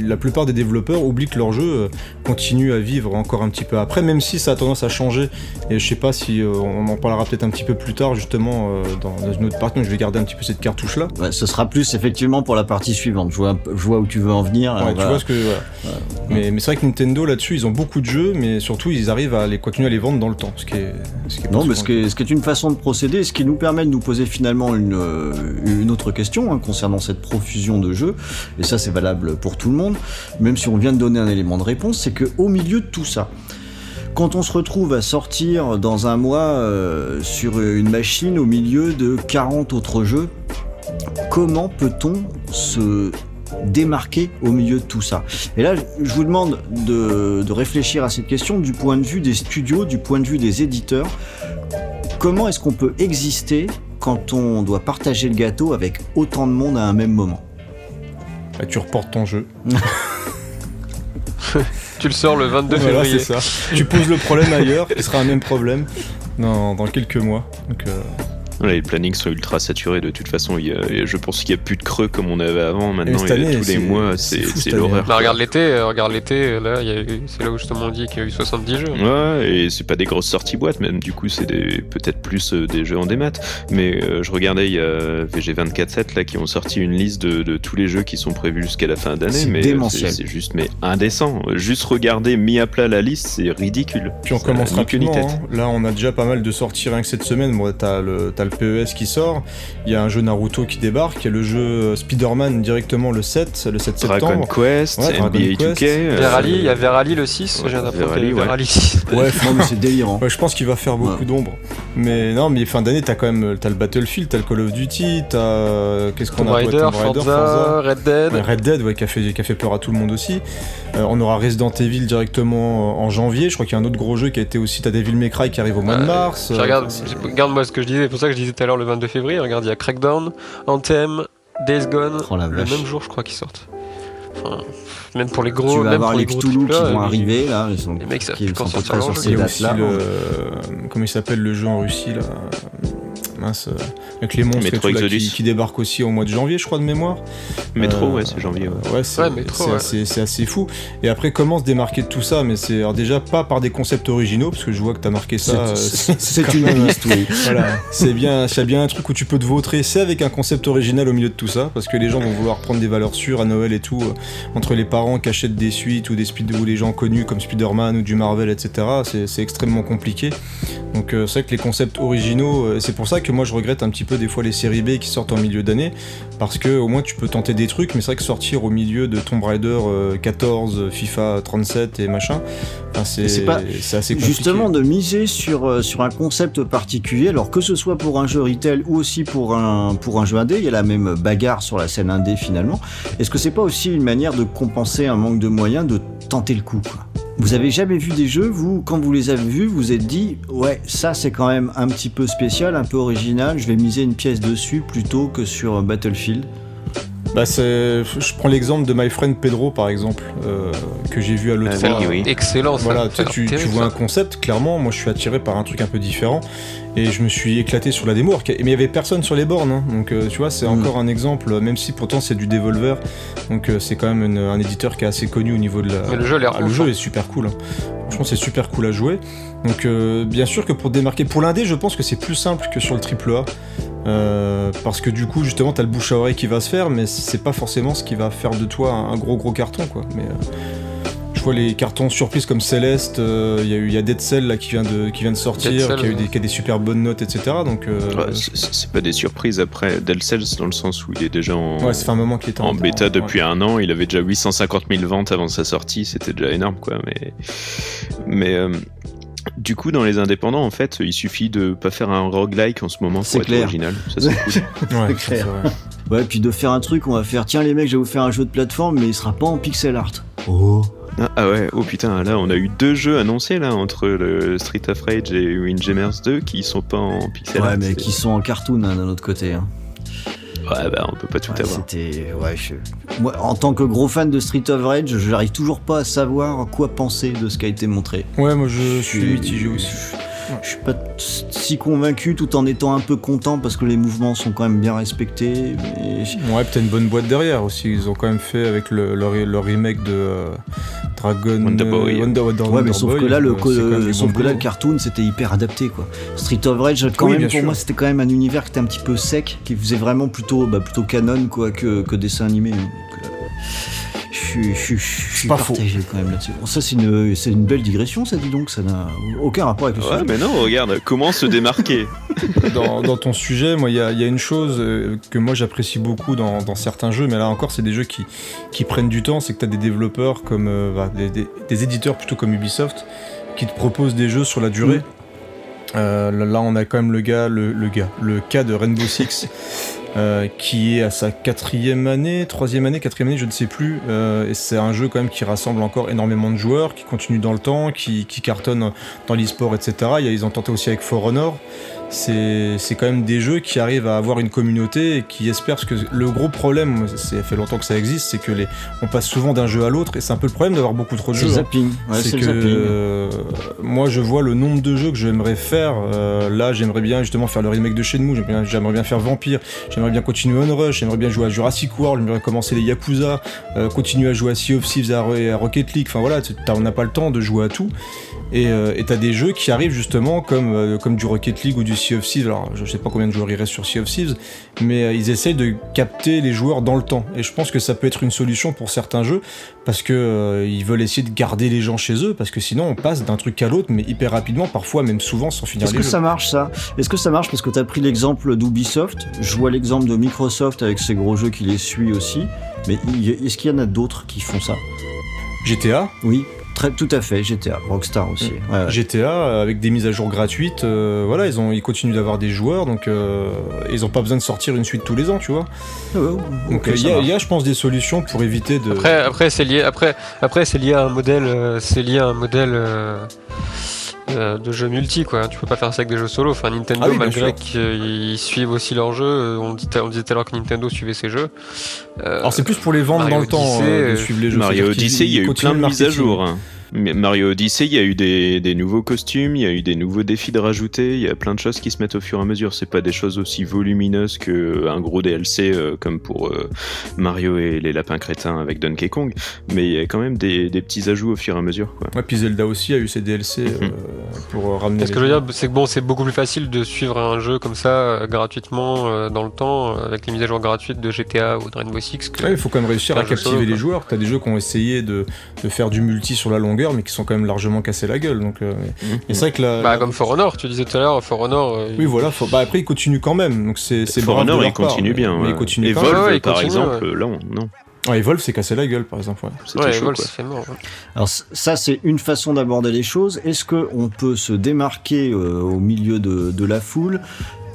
la plupart des développeurs oublient que leur jeu euh, continue à vivre encore un petit peu après, même si ça a tendance à changer. Et je sais pas si euh, on en parlera peut-être un petit peu plus tard, justement, euh, dans, dans une autre partie. Donc je vais garder un petit peu cette cartouche-là. ouais, ce sera plus effectivement pour la partie suivante. Je vois, je où tu veux en venir. Ouais, vois ce que. voilà. Mais, mais c'est vrai que Nintendo là-dessus, ils ont beaucoup de jeux, mais surtout ils arrivent à les continuer à les vendre dans le temps. Ce qui est, ce qui est pas Non, mais ce qui, est, ce qui est une façon de procéder, ce qui nous permet de nous poser finalement une, euh, une autre question hein, concernant cette profusion de jeux, et ça c'est valable pour tout le monde, même si on vient de donner un élément de réponse, c'est que au milieu de tout ça, quand on se retrouve à sortir dans un mois euh, sur une machine au milieu de 40 autres jeux, comment peut-on se démarquer au milieu de tout ça Et là, je vous demande de, de réfléchir à cette question du point de vue des studios, du point de vue des éditeurs. Comment est-ce qu'on peut exister quand on doit partager le gâteau avec autant de monde à un même moment? Bah, tu reportes ton jeu. Tu le sors le 22 Voilà, février. c'est ça. tu poses le problème ailleurs, ce sera un même problème dans, dans quelques mois. Donc, euh, les plannings sont ultra saturés de toute façon. Il y a- je pense qu'il n'y a plus de creux comme on avait avant. Maintenant, cette il y a année, tous les mois, c'est l'horreur. Bah, regarde l'été, euh, regarde l'été, là, c'est là où justement on dit qu'il y a eu 70 jeux. Ouais, et c'est pas des grosses sorties boîtes, même du coup, c'est des- peut-être plus euh, des jeux en démat. Mais euh, je regardais, il y a VG247 là qui ont sorti une liste de, de tous les jeux qui sont prévus jusqu'à la fin d'année. C'est Mais démentiel. c'est juste mais indécent. Juste regarder mis à plat la liste, c'est ridicule. Puis on commence rapidement. tête. hein. Là, on a déjà pas mal de sorties rien que cette semaine. Bon, t'as le, t'as le PES qui sort, il y a un jeu Naruto qui débarque, il y a le jeu Spider-Man directement le 7, le 7 Dragon septembre. Quest, Ouais, Dragon NBA Quest. 2K. euh, Verali, il y a Verali le 6, je viens d'apprendre Verali, ouais. Verali 6. Ouais, Non, mais c'est délirant. Ouais, je pense qu'il va faire beaucoup Ouais. d'ombre. Mais non, mais fin d'année, t'as quand même t'as le Battlefield, t'as le Call of Duty, t'as euh, qu'est-ce qu'on a quoi, Raider, Tomb Raider, Forza, Red Dead. Ouais, Red Dead, ouais, qui a fait qui a fait peur à tout le monde aussi. Euh, on aura Resident Evil directement en janvier. Je crois qu'il y a un autre gros jeu qui a été aussi. T'as Devil May Cry qui arrive au mois de mars. Euh, regarde, regarde moi ce que je disais, c'est pour ça que disais tout à l'heure le 22 février. Regarde, il y a Crackdown, Anthem, Days Gone, Oh la le même jour, je crois, qu'ils sortent. Enfin, même pour les tu gros, vas même avoir pour les les gros Cthulhu qui vont euh, arriver là. Ils sont, les mecs savent qui sont leur sur ces aussi dates-là. le. Comment il s'appelle le jeu en Russie là? Mince. euh, Avec les monstres et Metro tout, là, Exodus. qui, qui débarquent aussi au mois de janvier, je crois, de mémoire. Métro, Euh, ouais, c'est janvier. ouais. Ouais, c'est Ouais, ouais. assez, c'est assez fou. Et après, comment se démarquer de tout ça? Mais c'est alors déjà pas par des concepts originaux, parce que je vois que t'as marqué ça. euh, C'est- quand une liste, oui. Voilà, c'est bien, s'il y a bien un truc où tu peux te vautrer, c'est avec un concept original au milieu de tout ça, parce que les gens vont vouloir prendre des valeurs sûres à Noël et tout, euh, entre les parents qui achètent des suites ou des speed ou les gens connus comme Spider-Man ou du Marvel, etc. C'est extrêmement compliqué. Donc euh, c'est vrai que les concepts originaux, euh, c'est pour ça que moi je regrette un petit peu des fois les séries B qui sortent en milieu d'année, parce que au moins tu peux tenter des trucs, mais c'est vrai que sortir au milieu de Tomb Raider euh, 14, FIFA 37 et machin, enfin, c'est pas- c'est assez compliqué. Justement, de miser sur, euh, sur un concept particulier, alors que ce soit pour un jeu retail ou aussi pour un, pour un jeu indé, il y a la même bagarre sur la scène indé finalement. Est-ce que c'est pas aussi une manière de compenser un manque de moyens, de tenter le coup quoi Vous avez jamais vu des jeux, vous, quand vous les avez vus, vous vous êtes dit, ouais, ça c'est quand même un petit peu spécial, un peu original, je vais miser une pièce dessus plutôt que sur Battlefield Bah c'est, je prends l'exemple de My Friend Pedro par exemple, euh, que j'ai vu à l'autre Ah oui, oui. Excellent, ça. Voilà, tu, sais, Alors, tu, tu terrible, vois ça. un concept, clairement, moi je suis attiré par un truc un peu différent, et je me suis éclaté sur la démo, mais il y avait personne sur les bornes, hein. donc euh, tu vois, c'est Mm. encore un exemple, même si pourtant c'est du Devolver, donc euh, c'est quand même une- un éditeur qui est assez connu au niveau de la... Mais le jeu Ah, le jeu hein. est super cool, hein. franchement c'est super cool à jouer, donc euh, bien sûr que pour démarquer, pour l'indé je pense que c'est plus simple que sur le triple A, euh, parce que du coup, justement, t'as le bouche à oreille qui va se faire, mais c'est pas forcément ce qui va faire de toi un, un gros gros carton, quoi. Mais euh, je vois les cartons surprises comme Céleste, euh, il y a eu il y a Dead Cell là qui vient de qui vient de sortir, Dead Cell, qui a eu des, ouais. qui a des super bonnes notes, etc. Donc euh, Ouais, c'est- c'est c'est pas des surprises après Del Cells dans le sens où il est déjà en, ouais, ça fait un moment qu'il était en bêta ouais. depuis un an. Il avait déjà 850 000 ventes avant sa sortie, c'était déjà énorme quoi. Mais, mais euh, du coup, dans les indépendants, en fait, il suffit de pas faire un roguelike en ce moment C'est pour être clair. original. Ça, c'est cool. C'est clair. c'est. Ouais, puis de faire un truc, on va faire, tiens les mecs, je vais vous faire un jeu de plateforme, mais il sera pas en pixel art. Oh Ah, ah ouais, oh putain, là on a eu deux jeux annoncés là entre le Street of Rage et Windjammers 2 qui sont pas en pixel Ouais, art. mais qui sont en cartoon hein, d'un autre côté. hein. Ouais, bah on peut pas tout Ouais, avoir. C'était. Ouais, je- Moi, en tant que gros fan de Street of Rage, je n'arrive toujours pas à savoir quoi penser de ce qui a été montré. Ouais, moi je suis mitigé aussi. Je suis pas si convaincu tout en étant un peu content parce que les mouvements sont quand même bien respectés. Mais... Ouais, peut-être une bonne boîte derrière aussi. Ils ont quand même fait avec le, leur, leur remake de euh, Dragon Wonder euh, Boy. Wonder, Wonder- Ouais, mais sauf Boy, que là, le, euh, sauf que là, le cartoon, c'était hyper adapté, quoi. Street of Rage, quand Oui, même, pour sûr. moi, c'était quand même un univers qui était un petit peu sec, qui faisait vraiment plutôt, bah, plutôt canon, quoi, que, que dessin animé. Donc, euh, je suis, je suis- je suis pas faux. partagé quand même là-dessus. Bon, ça, c'est une, c'est une belle digression, ça, dis donc. Ça n'a aucun rapport avec le Ouais, sujet. mais non, regarde, comment se démarquer? Dans, dans ton sujet, moi, il y a, il y a une chose euh, que moi j'apprécie beaucoup dans, dans certains jeux, mais là encore, c'est des jeux qui, qui prennent du temps. C'est que tu as des développeurs comme euh, bah, des, des- des éditeurs plutôt comme Ubisoft qui te proposent des jeux sur la durée. Euh, là, là, on a quand même le gars, le, le gars, le cas de Rainbow Six. euh, qui est à sa quatrième année, troisième année, quatrième année, je ne sais plus. Euh, et c'est un jeu quand même qui rassemble encore énormément de joueurs, qui continue dans le temps, qui, qui cartonne dans l'e-sport, etc. Ils ont tenté aussi avec For Honor. C'est c'est quand même des jeux qui arrivent à avoir une communauté et qui espèrent. Parce que le gros problème, ça fait longtemps que ça existe, c'est que les, on passe souvent d'un jeu à l'autre et c'est un peu le problème d'avoir beaucoup trop de C'est jeux. hein. Ouais, c'est c'est que le zapping. euh, moi je vois le nombre de jeux que j'aimerais faire. Euh, là j'aimerais bien justement faire le remake de Shenmue, j'aimerais bien, j'aimerais bien faire Vampire, j'aimerais bien continuer Onrush, j'aimerais bien jouer à Jurassic World, j'aimerais commencer les Yakuza, euh, continuer à jouer à Sea of Thieves, à, à Rocket League. Enfin voilà, on n'a pas le temps de jouer à tout. Et t'as des jeux qui arrivent justement comme, comme du Rocket League ou du Sea of Thieves. Alors je sais pas combien de joueurs reste sur Sea of Thieves, mais euh, ils essayent de capter les joueurs dans le temps. Et je pense que ça peut être une solution pour certains jeux parce que euh, ils veulent essayer de garder les gens chez eux parce que sinon on passe d'un truc à l'autre mais hyper rapidement, parfois même souvent sans finir Est-ce que jeux. ça marche ça? Est-ce que ça marche parce que tu as pris l'exemple d'Ubisoft? Je vois l'exemple de Microsoft avec ses gros jeux qui les suit aussi. Mais est-ce qu'il y en a d'autres qui font ça? GTA, Oui, très, tout à fait, GTA, Rockstar aussi. Ouais, ouais. GTA euh, avec des mises à jour gratuites, euh, voilà, ils ont ils continuent d'avoir des joueurs donc euh, ils ont pas besoin de sortir une suite tous les ans, tu vois. Donc euh, il y, a- marche. il y a je pense des solutions pour éviter de Après, après c'est lié, après, après c'est lié à un modèle, euh, c'est lié à un modèle de jeu multi quoi. Tu peux pas faire ça avec des jeux solo. Enfin Nintendo Ah oui, malgré qu'ils suivent aussi leurs jeux, euh, on, dit, on disait tout à l'heure que Nintendo suivait ses jeux. Euh, Alors c'est plus pour les vendre Mario dans le temps euh, de euh, suivre les jeux. Mario Odyssey, il y a eu plein de mises à jour. hein. Mario Odyssey, il y a eu des, des nouveaux costumes, il y a eu des nouveaux défis de rajouter, il y a plein de choses qui se mettent au fur et à mesure. C'est pas des choses aussi volumineuses qu'un gros DLC euh, comme pour euh, Mario et les lapins crétins avec Donkey Kong, mais il y a quand même des, des petits ajouts au fur et à mesure. Quoi. Ouais, puis Zelda aussi a eu ses DLC euh, Mhm. pour euh, ramener. Ce que je veux dire, c'est que bon, c'est beaucoup plus facile de suivre un jeu comme ça euh, gratuitement euh, dans le temps euh, avec les mises à jour gratuites de GTA ou de Rainbow Six. Que... Ouais, il faut quand même réussir à captiver solo, les joueurs. T'as des jeux qui ont essayé de, de faire du multi sur la longueur, mais qui sont quand même largement cassés la gueule. Donc, euh, et c'est vrai que la, Bah, la- comme For Honor, tu disais tout à l'heure, For Honor. euh, oui, voilà. Bah, après, ils continuent quand même. Donc c'est c'est For Honor, il continue part, bien. Mais ouais. quand même. Il par continue, exemple, ouais. là, on- non. Ouais, Evolve s'est cassé la gueule, par exemple. ouais. Chaud, Vol, quoi. mort. Alors ça, c'est une façon d'aborder les choses. Est-ce qu'on peut se démarquer euh, au milieu de, de la foule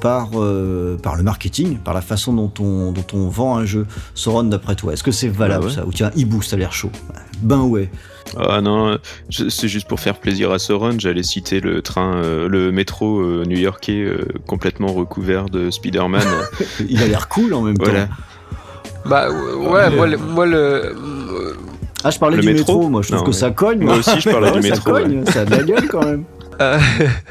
par, euh, par le marketing, par la façon dont on, dont on vend un jeu? Sauron, d'après toi, est-ce que c'est valable Ah ouais. ça? Ou tiens, e-boost, ça a l'air chaud. Ben ouais. Ah non, c'est juste pour faire plaisir à Soren, j'allais citer le train, euh, le métro euh, new-yorkais euh, complètement recouvert de Spider-Man. Il a l'air cool en même temps. Bah ouais, ouais, moi, le, moi le, euh, Ah, je parlais Le du métro, métro moi je trouve Non, que ça cogne. Moi aussi, je parlais Ouais, du ça métro. cogne, ça a de la gueule quand même. Euh,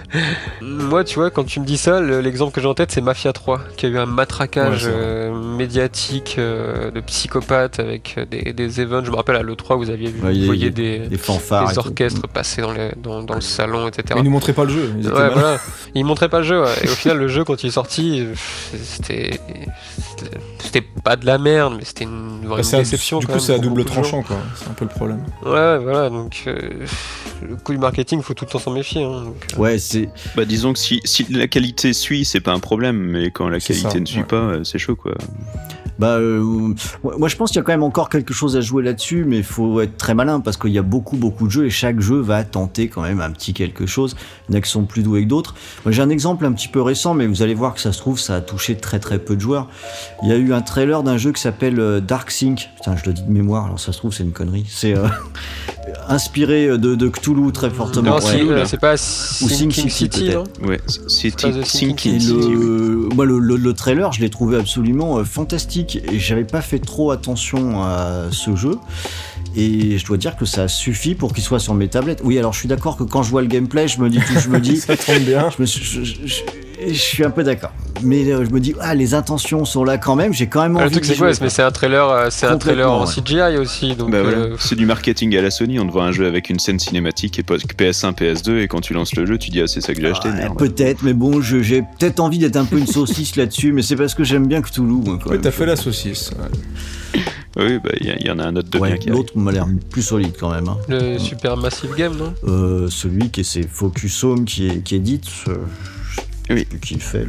Moi, tu vois, quand tu me dis ça, le- l'exemple que j'ai en tête, c'est Mafia 3, qui a eu un matraquage Ouais, euh, médiatique euh, de psychopathes avec des, des events. Je me rappelle à l'E3, vous aviez vu, Ouais, vous voyez des, fanfares. des orchestres passer dans, les- dans, dans le salon, etc. Mais ils nous montraient pas le jeu. Ils Ouais, voilà. Ils montraient pas le jeu, ouais. et au final, le jeu, quand il est sorti, c'était. C'était- pas de la merde, mais c'était une vraie Bah, déception. du quand coup, c'est à double tranchant, quoi. C'est un peu le problème. Ouais, voilà, donc euh, le coup du marketing, faut tout le temps s'en méfier. Hein, donc, euh. Ouais, c'est. Bah disons que si, si la qualité suit, c'est pas un problème, mais quand la qualité ça, ne suit ouais. pas, euh, c'est chaud quoi. Bah, euh, moi je pense qu'il y a quand même encore quelque chose à jouer là-dessus, mais il faut être très malin parce qu'il y a beaucoup beaucoup de jeux et chaque jeu va tenter quand même un petit quelque chose. Il y en a qui sont plus doués que d'autres. J'ai un exemple un petit peu récent, mais vous allez voir que ça se trouve ça a touché très très peu de joueurs. Il y a eu un trailer d'un jeu qui s'appelle euh, Dark Sync. Putain, je le dis de mémoire, alors ça se trouve c'est une connerie. C'est euh, inspiré de, de Cthulhu très fortement. Non, Ouais. c'est pas Sinking Sinking City, City, Ouais, c'est City. oui. le, moi, le, le- le trailer, je l'ai trouvé absolument euh, fantastique et j'avais pas fait trop attention à ce jeu. Et je dois dire que ça suffit pour qu'il soit sur mes tablettes. Oui, alors je suis d'accord que quand je vois le gameplay, je me dis, je me dis, Ça tombe bien. je, me suis- je- je- je- suis un peu d'accord. Mais euh, je me dis, ah, les intentions sont là quand même. J'ai quand même Ah, envie Le truc c'est quoi jouer, Mais c'est un trailer, euh, c'est un trailer en CGI aussi, donc Bah voilà, euh, c'est du marketing à la Sony, on te vend un jeu avec une scène cinématique et pas que PS1, PS2 et quand tu lances le jeu, tu dis ah c'est ça que j'ai acheté, merde. Peut-être, mais bon, je- j'ai peut-être envie d'être un peu une saucisse là-dessus, mais c'est parce que j'aime bien Cthulhu. Moi, quand Ouais, même. t'as fait la saucisse. Oui, bah il y, y en a un autre de Ouais, bien qui arrive. L'autre m'a l'air plus solide quand même. hein. le Super Massive Game, non? Euh, celui qui est c'est Focus Home qui, est, qui édite, je Oui. sais qui fait.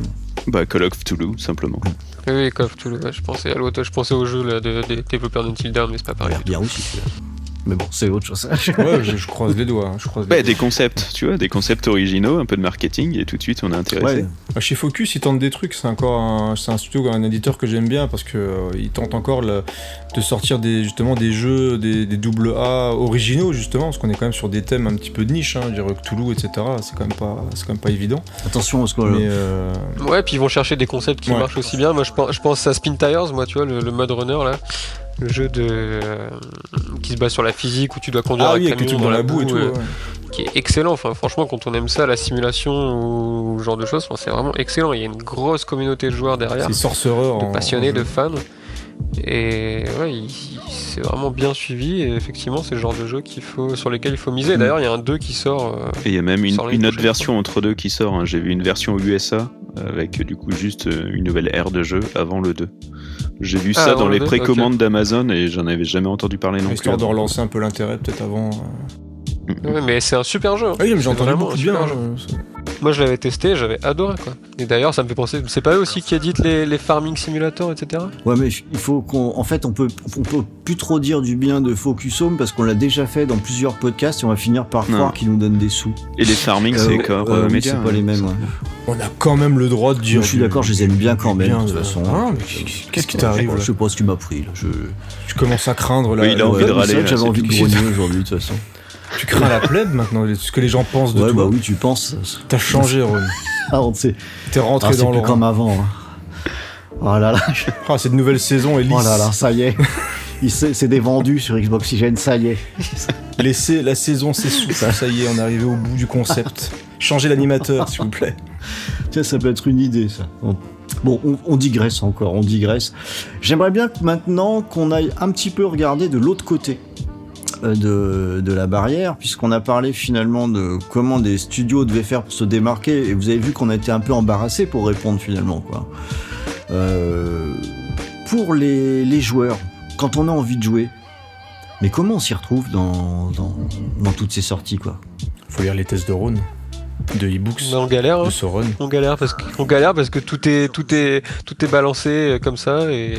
Bah Call of Cthulhu simplement. Oui, oui, Call of Cthulhu, ouais, je pensais à l'autre, je pensais au jeu là, de- des développeurs d'Until Dawn, mais c'est pas Il a pareil. l'air bien aussi. Mais bon, c'est autre chose. Ouais, je, je croise les doigts. hein, Je croise les Ouais, doigts. des concepts, tu vois, des concepts originaux, un peu de marketing et tout de suite on est intéressé. Ouais. Bah, chez Focus, ils tentent des trucs. C'est encore un, c'est un studio, un éditeur que j'aime bien parce que euh, ils tentent encore le- de sortir des, justement des jeux, des, des double A originaux justement, parce qu'on est quand même sur des thèmes un petit peu de niche, hein, je dirais Cthulhu, etc. C'est quand même pas, c'est quand même pas évident. Attention parce que Mais euh, Ouais, puis ils vont chercher des concepts qui Ouais. marchent aussi bien. Moi, je pense, je pense à Spin Tires, moi, tu vois, le, le mode runner là. Le jeu de euh, qui se base sur la physique où tu dois conduire Ah un oui, avec camion trucs dans la boue et tout. euh, ouais. qui est excellent. Enfin, franchement, quand on aime ça, la simulation ou ce genre de choses, enfin, c'est vraiment excellent. Il y a une grosse communauté de joueurs derrière, C'est Sorcerer de passionnés, en de fans. Et ouais, il- il- c'est vraiment bien suivi. Et effectivement, c'est le genre de jeu qu'il faut, sur lesquels il faut miser. D'ailleurs, il y a un 2 qui sort. euh, Et il y a même une, autre version entre deux qui sort. hein. J'ai vu une version USA avec du coup juste une nouvelle ère de jeu avant le 2. J'ai vu Ah, ça dans le les 2, précommandes d'Amazon et j'en avais jamais entendu parler non plus. Histoire de relancer un peu l'intérêt peut-être avant. euh. Ouais, mais c'est un super jeu. hein. Ah oui, mais j'ai entendu beaucoup de bien. super jeu. Moi, je l'avais testé, j'avais adoré quoi. Et d'ailleurs, ça me fait penser. C'est pas eux aussi qui éditent les, les farming simulators, etc. Ouais, mais il faut qu'on. En fait, on peut, on peut plus trop dire du bien de Focus Home parce qu'on l'a déjà fait dans plusieurs podcasts et on va finir par croire qu'ils nous donnent des sous. Et les farming, Euh, c'est euh, euh, oui, Media, c'est pas hein. les mêmes. ouais. On a quand même le droit de dire. Moi, je suis d'accord, je les aime bien quand même, bien de toute façon. Ah, mais qu'est-ce qui t'arrive Je sais pas ce qui m'a pris là. Je... Tu commences à craindre là. Oui, il a envie de Ouais, mais râler, que j'avais envie de grogner aujourd'hui de toute façon. Tu crains la plèbe maintenant, ce que les gens pensent de Ouais, toi. bah oui, tu penses. T'as changé, Ron. Ah, on sait. T'es rentré Ah, dans le. comme avant. hein. Oh là là, je- Ah, cette nouvelle saison est lisse. oh là là, ça y est. C'est des vendus sur Xbox Oxygen, ça y est. Laissez la saison s'essouffle. Ça y est, on est arrivé au bout du concept. Changez l'animateur, s'il vous plaît. Tiens, ça peut être une idée, ça. Bon, Bon, on, on digresse encore, on digresse. J'aimerais bien maintenant qu'on aille un petit peu regarder de l'autre côté de, de la barrière, puisqu'on a parlé finalement de comment des studios devaient faire pour se démarquer, et vous avez vu qu'on a été un peu embarrassé pour répondre finalement, quoi. Euh, pour les, les joueurs, quand on a envie de jouer, mais comment on s'y retrouve dans, dans, dans toutes ces sorties, quoi? Faut lire les tests de Ron, de e-books, On galère. hein. de Sauron. On galère parce que on galère parce que tout est tout est tout est balancé euh, comme ça et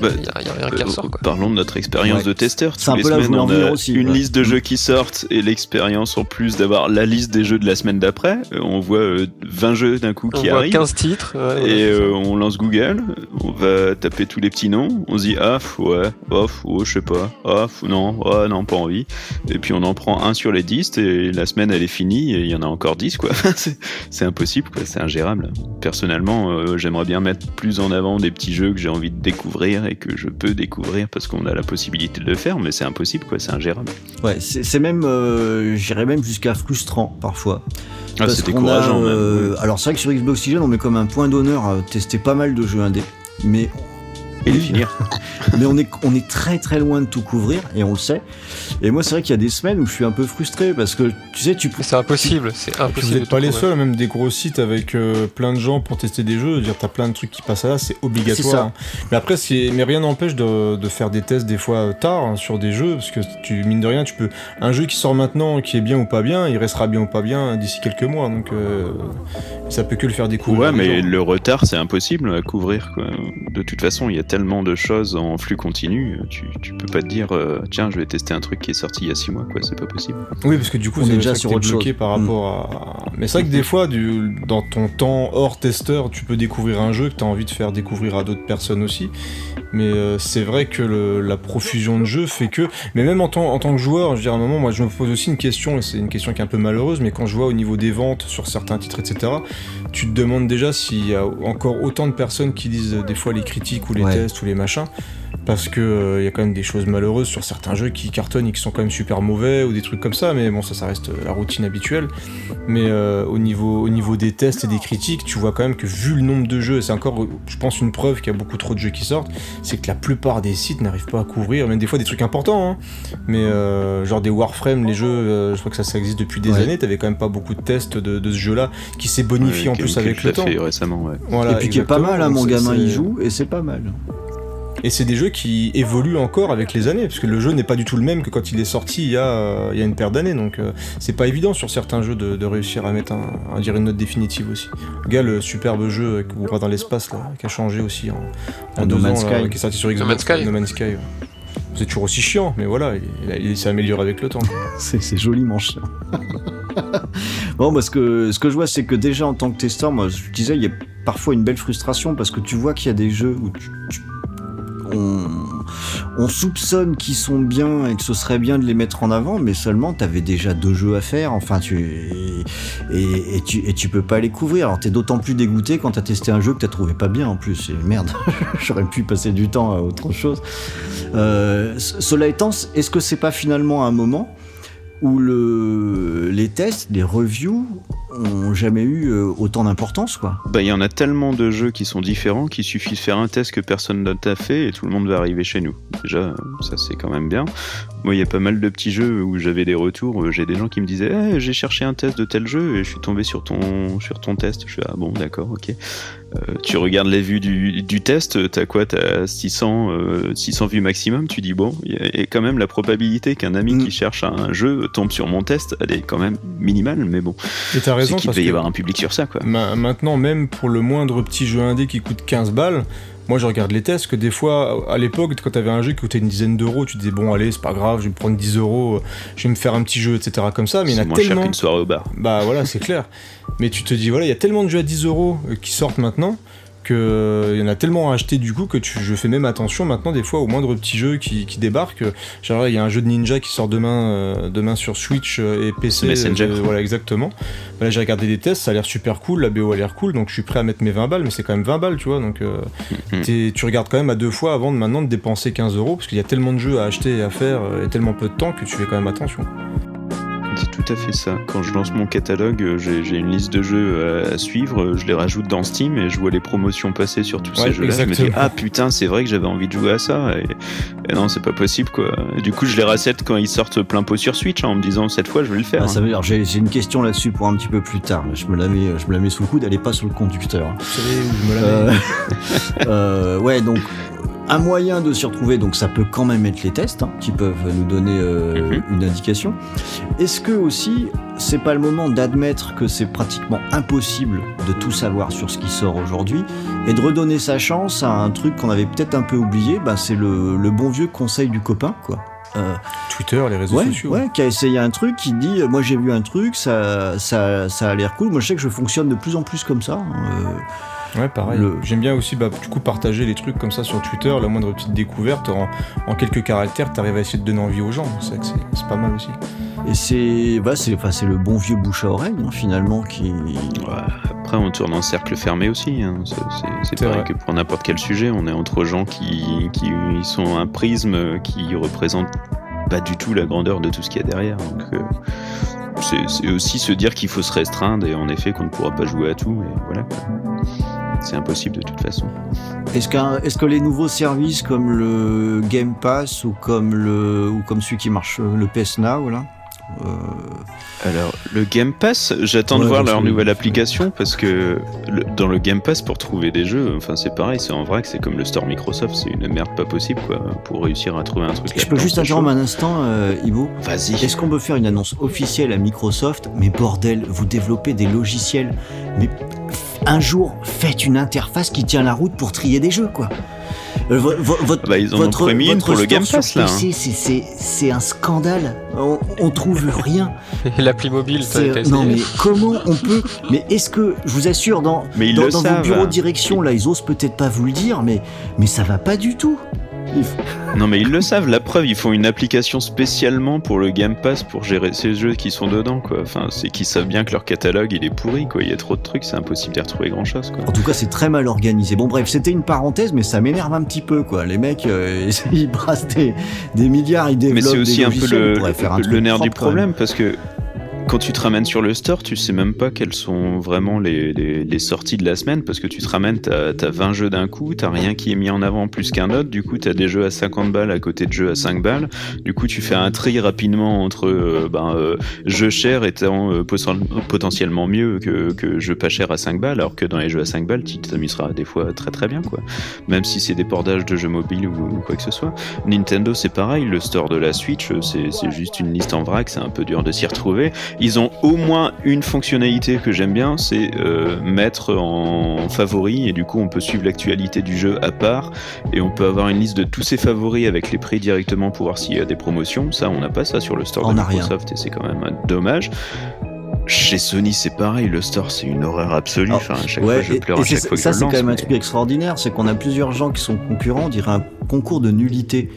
Bah, il y, a- y a rien qui Euh, ressort quoi. Parlons de notre expérience Ouais. de testeur. C'est Tous un les peu là semaines, en on a aussi, une ouais. liste de jeux qui sortent et l'expérience en plus d'avoir la liste des jeux de la semaine d'après. euh, On voit euh, 20 jeux d'un coup On qui arrivent. 15 titres. ouais, Et euh, on lance Google, on va taper tous les petits noms, on se dit ah ouais, oh, f- oh, je sais pas, ah f- non, ah non pas envie. Et puis on en prend un sur les 10 et la semaine elle est finie et il y en a encore 10 quoi. c'est c'est impossible quoi, c'est ingérable. Personnellement, euh, j'aimerais bien mettre plus en avant des petits jeux que j'ai envie de découvrir et que je peux découvrir parce qu'on a la possibilité de le faire, mais c'est impossible quoi, c'est ingérable. Ouais, c'est même, euh, j'irais même jusqu'à frustrant parfois. Ah, c'est décourageant a, même. euh. Alors c'est vrai que sur Xbox Oxygen, on met comme un point d'honneur à tester pas mal de jeux indés, mais Et finir. mais on est on est très très loin de tout couvrir et on le sait. Et moi c'est vrai qu'il y a des semaines où je suis un peu frustré parce que tu sais tu c'est impossible, c'est impossible. vous n'êtes pas les seuls, même des gros sites avec euh, plein de gens pour tester des jeux. Je veux dire, t'as plein de trucs qui passent là, c'est obligatoire. hein. Mais après, c'est- mais rien n'empêche de, de faire des tests des fois tard hein, sur des jeux, parce que tu mine de rien, tu peux un jeu qui sort maintenant, qui est bien ou pas bien, il restera bien ou pas bien d'ici quelques mois. Donc euh, ça peut que le faire découvrir. Ouais, mais gens. le retard, c'est impossible à couvrir. Quoi. De toute façon, il y a tellement de choses en flux continu, tu, tu peux pas te dire, euh, tiens, je vais tester un truc qui est sorti il y a 6 mois, quoi. C'est pas possible. Oui, parce que du coup, On est déjà sur autre bloqué chose. par Mm. rapport à. Mais c'est vrai que des fois, du... dans ton temps hors testeur, tu peux découvrir un jeu que tu as envie de faire découvrir à d'autres personnes aussi. Mais euh, c'est vrai que le- la profusion de jeux fait que. Mais même en tant, en tant que joueur, je veux dire, à un moment, moi, je me pose aussi une question, et c'est une question qui est un peu malheureuse, mais quand je vois au niveau des ventes sur certains titres, etc., tu te demandes déjà s'il y a encore autant de personnes qui lisent euh, des fois les critiques ou les Ouais. tests ou les machins parce que euh, il y a quand même des choses malheureuses sur certains jeux qui cartonnent et qui sont quand même super mauvais ou des trucs comme ça mais bon ça ça reste euh, la routine habituelle mais euh, au niveau au niveau des tests et des critiques tu vois quand même que vu le nombre de jeux et c'est encore euh, je pense une preuve qu'il y a beaucoup trop de jeux qui sortent c'est que la plupart des sites n'arrivent pas à couvrir même des fois des trucs importants hein. mais euh, genre des Warframe les jeux euh, je crois que ça ça existe depuis des Ouais. années t'avais quand même pas beaucoup de tests de, de ce jeu là qui s'est bonifié en plus Game avec le temps fait récemment, ouais. Voilà, et puis qui est pas mal, hein, mon gamin il joue et c'est pas mal. Et c'est des jeux qui évoluent encore avec les années, parce que le jeu n'est pas du tout le même que quand il est sorti il y a, euh, il y a une paire d'années, donc euh, c'est pas évident sur certains jeux de, de réussir à mettre un, à dire une note définitive aussi. Regarde le superbe jeu euh, que vous voyez dans l'espace là, qui a changé aussi en, en deux No Man's ans, là, qui est sorti sur Xbox. Man's Sky. No Man's Sky. ouais. C'est toujours aussi chiant, mais voilà, il, a- il s'est amélioré avec le temps. C'est c'est joliment chiant. bon, parce que ce que je vois, c'est que déjà en tant que testeur, moi, je disais, il y a parfois une belle frustration parce que tu vois qu'il y a des jeux où tu- tu- on, on soupçonne qu'ils sont bien et que ce serait bien de les mettre en avant, mais seulement t'avais déjà deux jeux à faire, enfin tu et, tu et peux pas les couvrir. Alors t'es d'autant plus dégoûté quand t'as testé un jeu que t'as trouvé pas bien en plus. Merde, j'aurais pu passer du temps à autre chose. Euh, cela étant, est-ce que c'est pas finalement un moment où le, les tests, les reviews ont jamais eu euh, autant d'importance, quoi. Bah, il y en a tellement de jeux qui sont différents qu'il suffit de faire un test que personne d'autre a fait et tout le monde va arriver chez nous. Déjà, ça c'est quand même bien. Moi, il y a pas mal de petits jeux où j'avais des retours. euh, J'ai des gens qui me disaient Eh, J'ai cherché un test de tel jeu et je suis tombé sur ton, sur ton test. Je suis Ah bon, d'accord, ok. Euh, tu regardes les vues du, du test, t'as quoi T'as 600, euh, 600 vues maximum. Tu dis Bon, il y a- et quand même la probabilité qu'un ami Mm. qui cherche un jeu tombe sur mon test, elle est quand même minimale, mais bon. Et t'as C'est raison qu'il devait y avoir un public sur ça, quoi. ma- maintenant, même pour le moindre petit jeu indé qui coûte 15 balles, moi je regarde les tests que des fois, à l'époque, quand t'avais un jeu qui coûtait une dizaine d'euros, tu disais bon, allez, c'est pas grave, je vais me prendre 10 euros, euh, je vais me faire un petit jeu, etc. comme ça, mais il y en a moins cher qu'une soirée au bar. Bah voilà, c'est clair. Mais tu te dis, voilà, il y a tellement de jeux à 10 euros euh, qui sortent maintenant que euh, y en a tellement à acheter du coup que tu, je fais même attention maintenant des fois au moindre petit jeu qui, qui débarque. Genre il y a un jeu de ninja qui sort demain, euh, demain sur Switch euh, et PC. Messenger. euh, voilà exactement. Bah, là j'ai regardé des tests, ça a l'air super cool, la BO a l'air cool, donc je suis prêt à mettre mes 20 balles, mais c'est quand même 20 balles, tu vois. Donc euh, Mhm. tu regardes quand même à deux fois avant de maintenant de dépenser 15 euros parce qu'il y a tellement de jeux à acheter et à faire et tellement peu de temps que tu fais quand même attention. À fait ça. Quand je lance mon catalogue, euh, j'ai une liste de jeux à, à suivre, euh, je les rajoute dans Steam et je vois les promotions passer sur tous Ouais, ces jeux-là. Je me dis, ah putain, c'est vrai que j'avais envie de jouer à ça. Et, et non, c'est pas possible quoi. Et du coup, je les racette quand ils sortent plein pot sur Switch hein, en me disant, cette fois, je vais le faire. Ah, ça hein. veut dire, j'ai une question là-dessus pour un petit peu plus tard. Je me la mets, je me la mets sous le coude, elle est pas sur le conducteur. Vous savez où je me la mets Euh, euh, ouais, donc un moyen de s'y retrouver, donc ça peut quand même être les tests hein, qui peuvent nous donner euh, Mhm. une indication. Est-ce que aussi c'est pas le moment d'admettre que c'est pratiquement impossible de tout savoir sur ce qui sort aujourd'hui et de redonner sa chance à un truc qu'on avait peut-être un peu oublié, bah, c'est le, le bon vieux conseil du copain, quoi. Euh, Twitter, les réseaux ouais, sociaux. ouais, qui a essayé un truc, qui dit, euh, moi j'ai vu un truc, ça, ça, ça a l'air cool. Moi je sais que je fonctionne de plus en plus comme ça. hein, euh, Ouais, pareil. Le- J'aime bien aussi, bah, du coup, partager les trucs comme ça sur Twitter, la moindre petite découverte, en, en quelques caractères, t'arrives à essayer de donner envie aux gens. C'est c'est- c'est pas mal aussi. Et c'est bah, c'est enfin, c'est le bon vieux bouche à oreille hein, finalement qui Ouais, Après, on tourne en cercle fermé aussi. hein. C'est- C'est c'est C'est pareil vrai. que pour n'importe quel sujet. On est entre gens qui, qui sont un prisme qui représente pas du tout la grandeur de tout ce qu'il y a derrière. Donc, euh, c'est c'est aussi se dire qu'il faut se restreindre et en effet qu'on ne pourra pas jouer à tout. Et voilà. C'est impossible de toute façon. est-ce qu'un est-ce que les nouveaux services comme le Game Pass ou comme le ou comme celui qui marche le PS Now là euh, Alors, le Game Pass, j'attends de voir leur nouvelle application parce que le- dans le Game Pass, pour trouver des jeux, enfin, c'est pareil, c'est en vrac, c'est comme le store Microsoft, c'est une merde pas possible, quoi, pour réussir à trouver un truc. je peux juste interrompre un instant euh, Ivo Vas-y. Est-ce qu'on peut faire une annonce officielle à Microsoft? Mais bordel, vous développez des logiciels. Mais un jour, faites une interface qui tient la route pour trier des jeux, quoi. Euh, vo- vo- votre, Bah, ils en ont votre, une votre pour le Game sur Pass, là, hein. PC, c'est- c'est- C'est un scandale. On, on trouve rien. L'appli mobile, essayé non mais comment on peut Mais est-ce que je vous assure dans Mais dans, dans vos savent. bureaux de direction là ils osent peut-être pas vous le dire mais mais ça va pas du tout. Non, mais ils le savent, la preuve, ils font une application spécialement pour le Game Pass pour gérer ces jeux qui sont dedans, quoi. Enfin, c'est qu'ils savent bien que leur catalogue, il est pourri, quoi. Il y a trop de trucs, c'est impossible d'y retrouver grand chose, quoi. En tout cas c'est très mal organisé. Bon bref c'était une parenthèse mais ça m'énerve un petit peu quoi. Les mecs euh, ils brassent des, des milliards ils développent Mais c'est aussi des un peu le, un le nerf du propre, problème parce que quand tu te ramènes sur le store, tu sais même pas quelles sont vraiment les, sorties de la semaine parce que tu te ramènes, t'as as 20 jeux d'un coup, t'as rien qui est mis en avant plus qu'un autre, du coup t'as des jeux à 50 balles à côté de jeux à 5 balles, du coup tu fais un tri rapidement entre euh, ben, euh, jeux chers étant euh, poten- potentiellement mieux que, que jeux pas chers à 5 balles, alors que dans les jeux à 5 balles tu t'amuseras des fois très très bien quoi, même si c'est des portages de jeux mobiles ou, ou quoi que ce soit. Nintendo c'est pareil, le store de la Switch c'est juste une liste en vrac, c'est un peu dur de s'y retrouver. Ils ont au moins une fonctionnalité que j'aime bien, c'est euh, mettre en favori et du coup on peut suivre l'actualité du jeu à part et on peut avoir une liste de tous ses favoris avec les prix directement pour voir s'il y a des promotions. Ça on n'a pas ça sur le store On de rien. Microsoft et c'est quand même un dommage. Chez Sony, c'est pareil, le store, c'est une horreur absolue. Alors, Enfin, à chaque Ouais, fois, je pleure à chaque fois que ça je c'est quand même un truc extraordinaire, c'est qu'on a plusieurs gens qui sont concurrents, on dirait un concours de nullité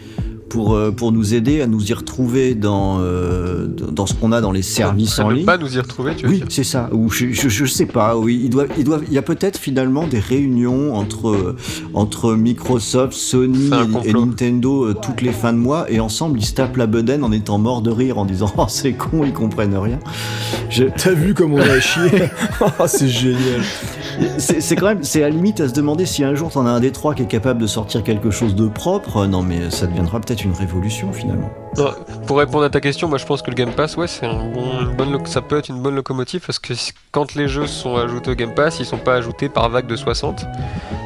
pour, euh, pour nous aider à nous y retrouver dans, euh, dans ce qu'on a dans les services Ça en ne ligne. pas nous y retrouver, tu veux Oui, dire c'est ça. Ou je, je, je sais pas. Oui, il doit, il doit, il y a peut-être finalement des réunions entre entre Microsoft, Sony et. Nintendo euh, toutes les fins de mois et ensemble ils se tapent la bedaine en étant morts de rire en disant oh c'est con ils comprennent rien. Je- T'as vu comme on a chié? Ah, C'est génial. C'est c'est quand même, c'est à la limite à se demander si un jour t'en as un des trois qui est capable de sortir quelque chose de propre. Non mais ça deviendra peut-être une révolution finalement. Non, pour répondre à ta question, moi je pense que le Game Pass, ouais, c'est un bon, une bonne, ça peut être une bonne locomotive parce que quand les jeux sont ajoutés au Game Pass, ils sont pas ajoutés par vague de 60.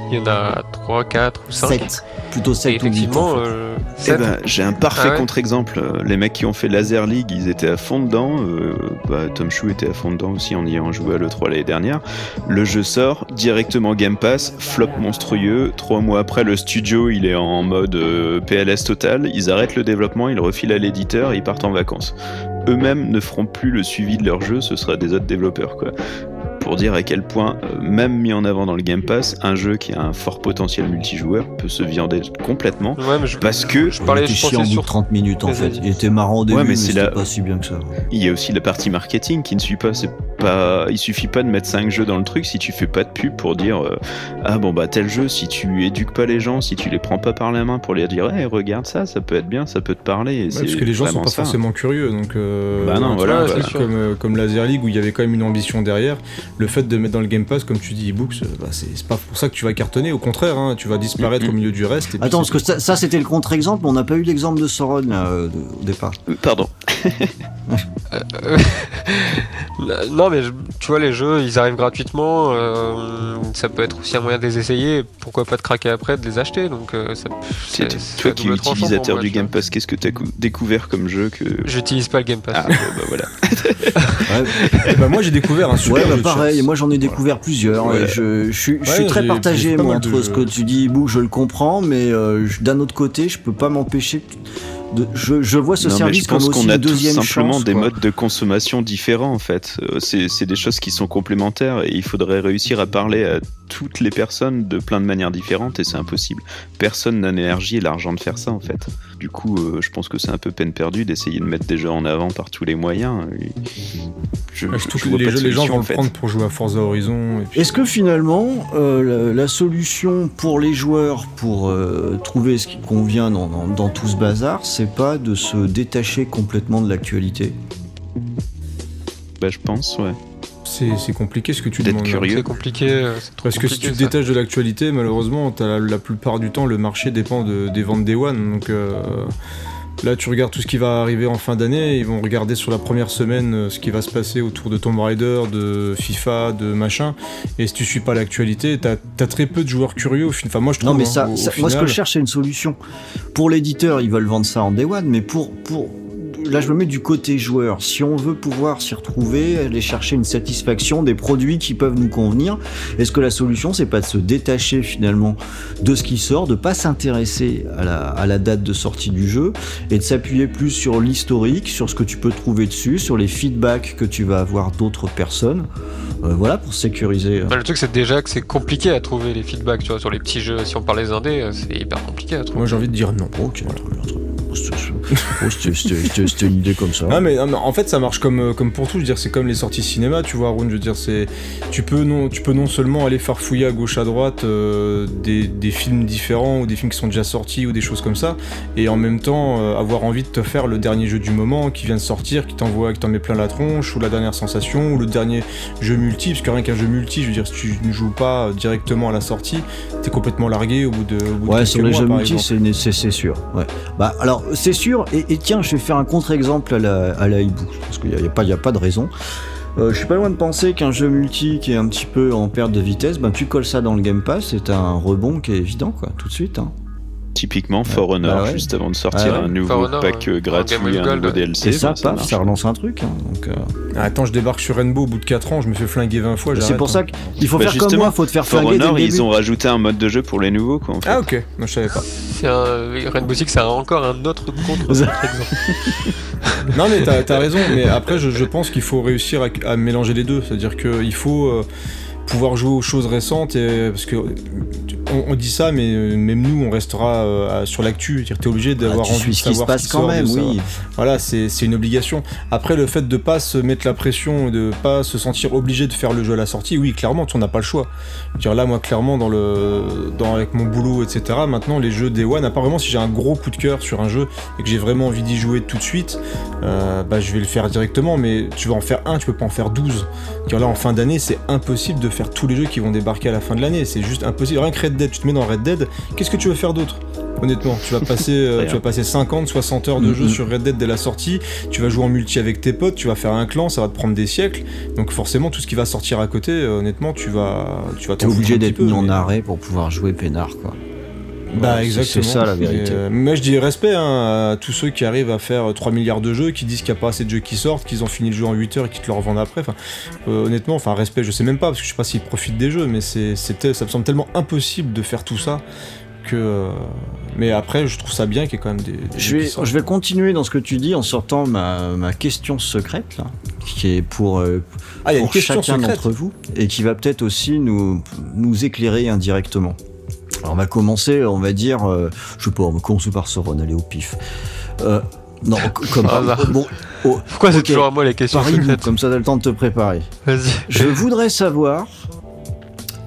Il y en a 3, 4 ou 5. 7, plutôt Et 7 ou 8 effectivement, euh, Eh ben, j'ai un parfait Ah ouais contre-exemple. Euh, Les mecs qui ont fait Laser League, ils étaient à fond dedans. Euh, bah, Tom Chou était à fond dedans aussi en y ayant joué à l'E3 l'année dernière. Le jeu sort directement Game Pass, flop monstrueux. Trois mois après, le studio il est en mode euh, PLS total. Ils arrêtent le développement, ils le refilent à l'éditeur et ils partent en vacances. Eux-mêmes ne feront plus le suivi de leur jeu, ce sera des autres développeurs quoi. Pour dire à quel point, euh, même mis en avant dans le Game Pass, un jeu qui a un fort potentiel multijoueur peut se viander complètement ouais, mais je, parce que je parlais, il était je chiant pensais au bout sur de 30 minutes en fait. Il était marrant au début, Ouais, mais mais, c'est c'était la- pas si bien que ça. Il y a aussi la partie marketing qui ne suit pas. C'est pas, il suffit pas de mettre 5 jeux dans le truc si tu fais pas de pub pour dire euh, ah bon bah tel jeu si tu éduques pas les gens, si tu les prends pas par la main pour leur dire hey, regarde ça, ça peut être bien, ça peut te parler. Ouais, parce que les gens sont pas ça. forcément curieux, donc. euh, Bah non, voilà, vois, voilà. Comme, euh, comme Laser League où il y avait quand même une ambition derrière. Le fait de mettre dans le Game Pass, comme tu dis, ebooks, bah, c'est pas pour ça que tu vas cartonner. Au contraire, hein, tu vas disparaître Mhm. au milieu du reste. et Attends, parce que ça, ça, c'était le contre-exemple, on n'a pas eu l'exemple de Sauron là, euh, au départ. Euh, Pardon. Euh, non, mais je- tu vois, les jeux, ils arrivent gratuitement. euh, ça peut être aussi un moyen de les essayer. Pourquoi pas de craquer après, de les acheter. Donc, euh, ça, C'est- c'est- c'est Toi à qui es utilisateur moi, du tu. Game Pass, qu'est-ce que t'as cou- découvert comme jeu que J'utilise pas le Game Pass. ah bah, bah, voilà. Eh ben, moi j'ai découvert un super Ouais, jeu bah de pareil, moi j'en ai découvert plusieurs. Ouais. et je, je suis, je suis très partagé moi, entre ce jeux. que tu dis, Bou, je le comprends, mais euh, d'un autre côté, je peux pas m'empêcher. De, je, je vois ce Non, mais service je pense comme aussi qu'on a une deuxième simplement chance. des quoi. modes de consommation différents en fait. Euh, C'est c'est des choses qui sont complémentaires et il faudrait réussir à parler à toutes les personnes de plein de manières différentes et c'est impossible. Personne n'a l'énergie et l'argent de faire ça en fait. Du coup, euh, je pense que c'est un peu peine perdue d'essayer de mettre des jeux en avant par tous les moyens. Et Je, je que les, jeux, les gens vont le fait. prendre pour jouer à Forza Horizon. Puis... Est-ce que finalement, euh, la, la solution pour les joueurs pour euh, trouver ce qui convient dans, dans- dans tout ce bazar, c'est pas de se détacher complètement de l'actualité? Bah, je pense, ouais. C'est c'est compliqué ce que tu D'être demandes. curieux. C'est compliqué. euh, c'est trop Parce que si tu te détaches de l'actualité, malheureusement, as la, la plupart du temps, le marché dépend de- des ventes des One. Donc euh, là, tu regardes tout ce qui va arriver en fin d'année. Ils vont regarder sur la première semaine euh, ce qui va se passer autour de Tomb Raider, de FIFA, de machin. Et si tu suis pas l'actualité, t'as as très peu de joueurs curieux. Enfin, moi, je trouve. Non, mais hein, ça, au- au ça- moi ce que je cherche, c'est une solution. Pour l'éditeur, ils veulent vendre ça en day one, mais pour, pour. Là, je me mets du côté joueur. Si on veut pouvoir s'y retrouver, aller chercher une satisfaction des produits qui peuvent nous convenir, est-ce que la solution, c'est pas de se détacher finalement de ce qui sort, de pas s'intéresser à la, à la date de sortie du jeu et de s'appuyer plus sur l'historique, sur ce que tu peux trouver dessus, sur les feedbacks que tu vas avoir d'autres personnes? Euh, voilà, pour sécuriser. euh, Bah, le truc, c'est déjà que c'est compliqué à trouver les feedbacks, tu vois, sur les petits jeux. Si on parle des indés, euh, c'est hyper compliqué à trouver. Moi, j'ai envie de dire non. Ok, très oh, c'était- une idée comme ça. Ah mais, non, mais en fait ça marche comme, euh, comme pour tout, je veux dire c'est comme les sorties cinéma, tu vois Arun, je veux dire c'est tu peux non tu peux non seulement aller farfouiller à gauche à droite euh, des, des films différents ou des films qui sont déjà sortis ou des choses comme ça et en même temps euh, avoir envie de te faire le dernier jeu du moment qui vient de sortir, qui t'envoie qui t'en met plein la tronche ou la dernière sensation ou le dernier jeu multi parce que rien qu'un jeu multi, je veux dire si tu ne joues pas directement à la sortie, t'es complètement largué au bout de, au bout Ouais, sur les mois, jeux multi, c'est sûr. Ouais. Bah, alors, c'est sûr, et, tiens, je vais faire un contre-exemple à la, à la hibou, parce qu'il n'y a, y a pas- a pas de raison. Euh, je suis pas loin de penser qu'un jeu multi qui est un petit peu en perte de vitesse, ben tu colles ça dans le Game Pass, c'est un rebond qui est évident, quoi, tout de suite. hein. Typiquement, For Honor, Bah ouais. juste avant de sortir Ah ouais. un nouveau For Honor, pack euh, gratuit, Game Boy un nouveau. DLC. Et ça, paf, ça relance un truc. hein, donc, euh, Ah, Attends, je débarque sur Rainbow au bout de 4 ans, je me fais flinguer 20 fois. c'est pour hein. ça qu'il faut Bah, faire comme moi, faut te faire For flinguer dès le Honor, ils ont rajouté un mode de jeu pour les nouveaux, quoi, en fait. Ah ok, moi je savais pas. C'est un... Rainbow Six, c'est encore un autre contre-exemple. Non, mais t'as as raison, mais après, je, je pense qu'il faut réussir à, à mélanger les deux. C'est-à-dire qu'il faut. euh, pouvoir jouer aux choses récentes et parce que on, on dit ça mais euh, même nous on restera euh, sur l'actu c'est-à-dire t'es obligé Ah, d'avoir tu envie de ce qui se savoir passe quand sort, même, savoir- oui. voilà, c'est une obligation. Après, le fait de pas se mettre la pression, de pas se sentir obligé de faire le jeu à la sortie, oui, clairement, tu n'as pas le choix. Je veux dire, là, moi, clairement, dans le, dans, avec mon boulot, etc., maintenant, les jeux Day One, vraiment si j'ai un gros coup de cœur sur un jeu et que j'ai vraiment envie d'y jouer tout de suite, euh, bah, je vais le faire directement, mais tu vas en faire un, tu peux pas en faire 12. Dire là, en fin d'année, c'est impossible de faire tous les jeux qui vont débarquer à la fin de l'année. C'est juste impossible. Rien que Red Dead, tu te mets dans Red Dead, qu'est-ce que tu veux faire d'autre Honnêtement, tu vas passer, euh, tu vas passer 50, 60 heures de Mhm. jeu sur Red Dead dès la sortie. Tu vas jouer en multi avec tes potes, tu vas faire un clan, ça va te prendre des siècles. Donc forcément, tout ce qui va sortir à côté, euh, honnêtement, tu vas, tu vas T'es obligé d'être mis en mais- arrêt pour pouvoir jouer peinard, quoi. Bah Voilà, c'est- ça la vérité. Euh, moi je dis respect hein, à tous ceux qui arrivent à faire 3 milliards de jeux, qui disent qu'il n'y a pas assez de jeux qui sortent, qu'ils ont fini le jeu en 8 heures et qu'ils te le revendent après. Enfin, euh, honnêtement, enfin respect, je sais même pas parce que je sais pas s'ils profitent des jeux, mais c'est, ça me semble tellement impossible de faire tout ça que. euh, Mais après, je trouve ça bien qu'il y ait quand même des. des Je vais, je vais continuer dans ce que tu dis en sortant ma, ma question secrète, là, qui est pour, euh, Ah, y a une chacun d'entre vous et qui va peut-être aussi nous, nous éclairer indirectement. Alors, on va commencer, on va dire, euh, je sais pas, on va commencer par Sauron, allez au pif. Euh, non, comme Ah, bah. bon, oh, Pourquoi c'est toujours à moi les questions comme ça t'as le temps de te préparer. Vas-y. Je voudrais savoir,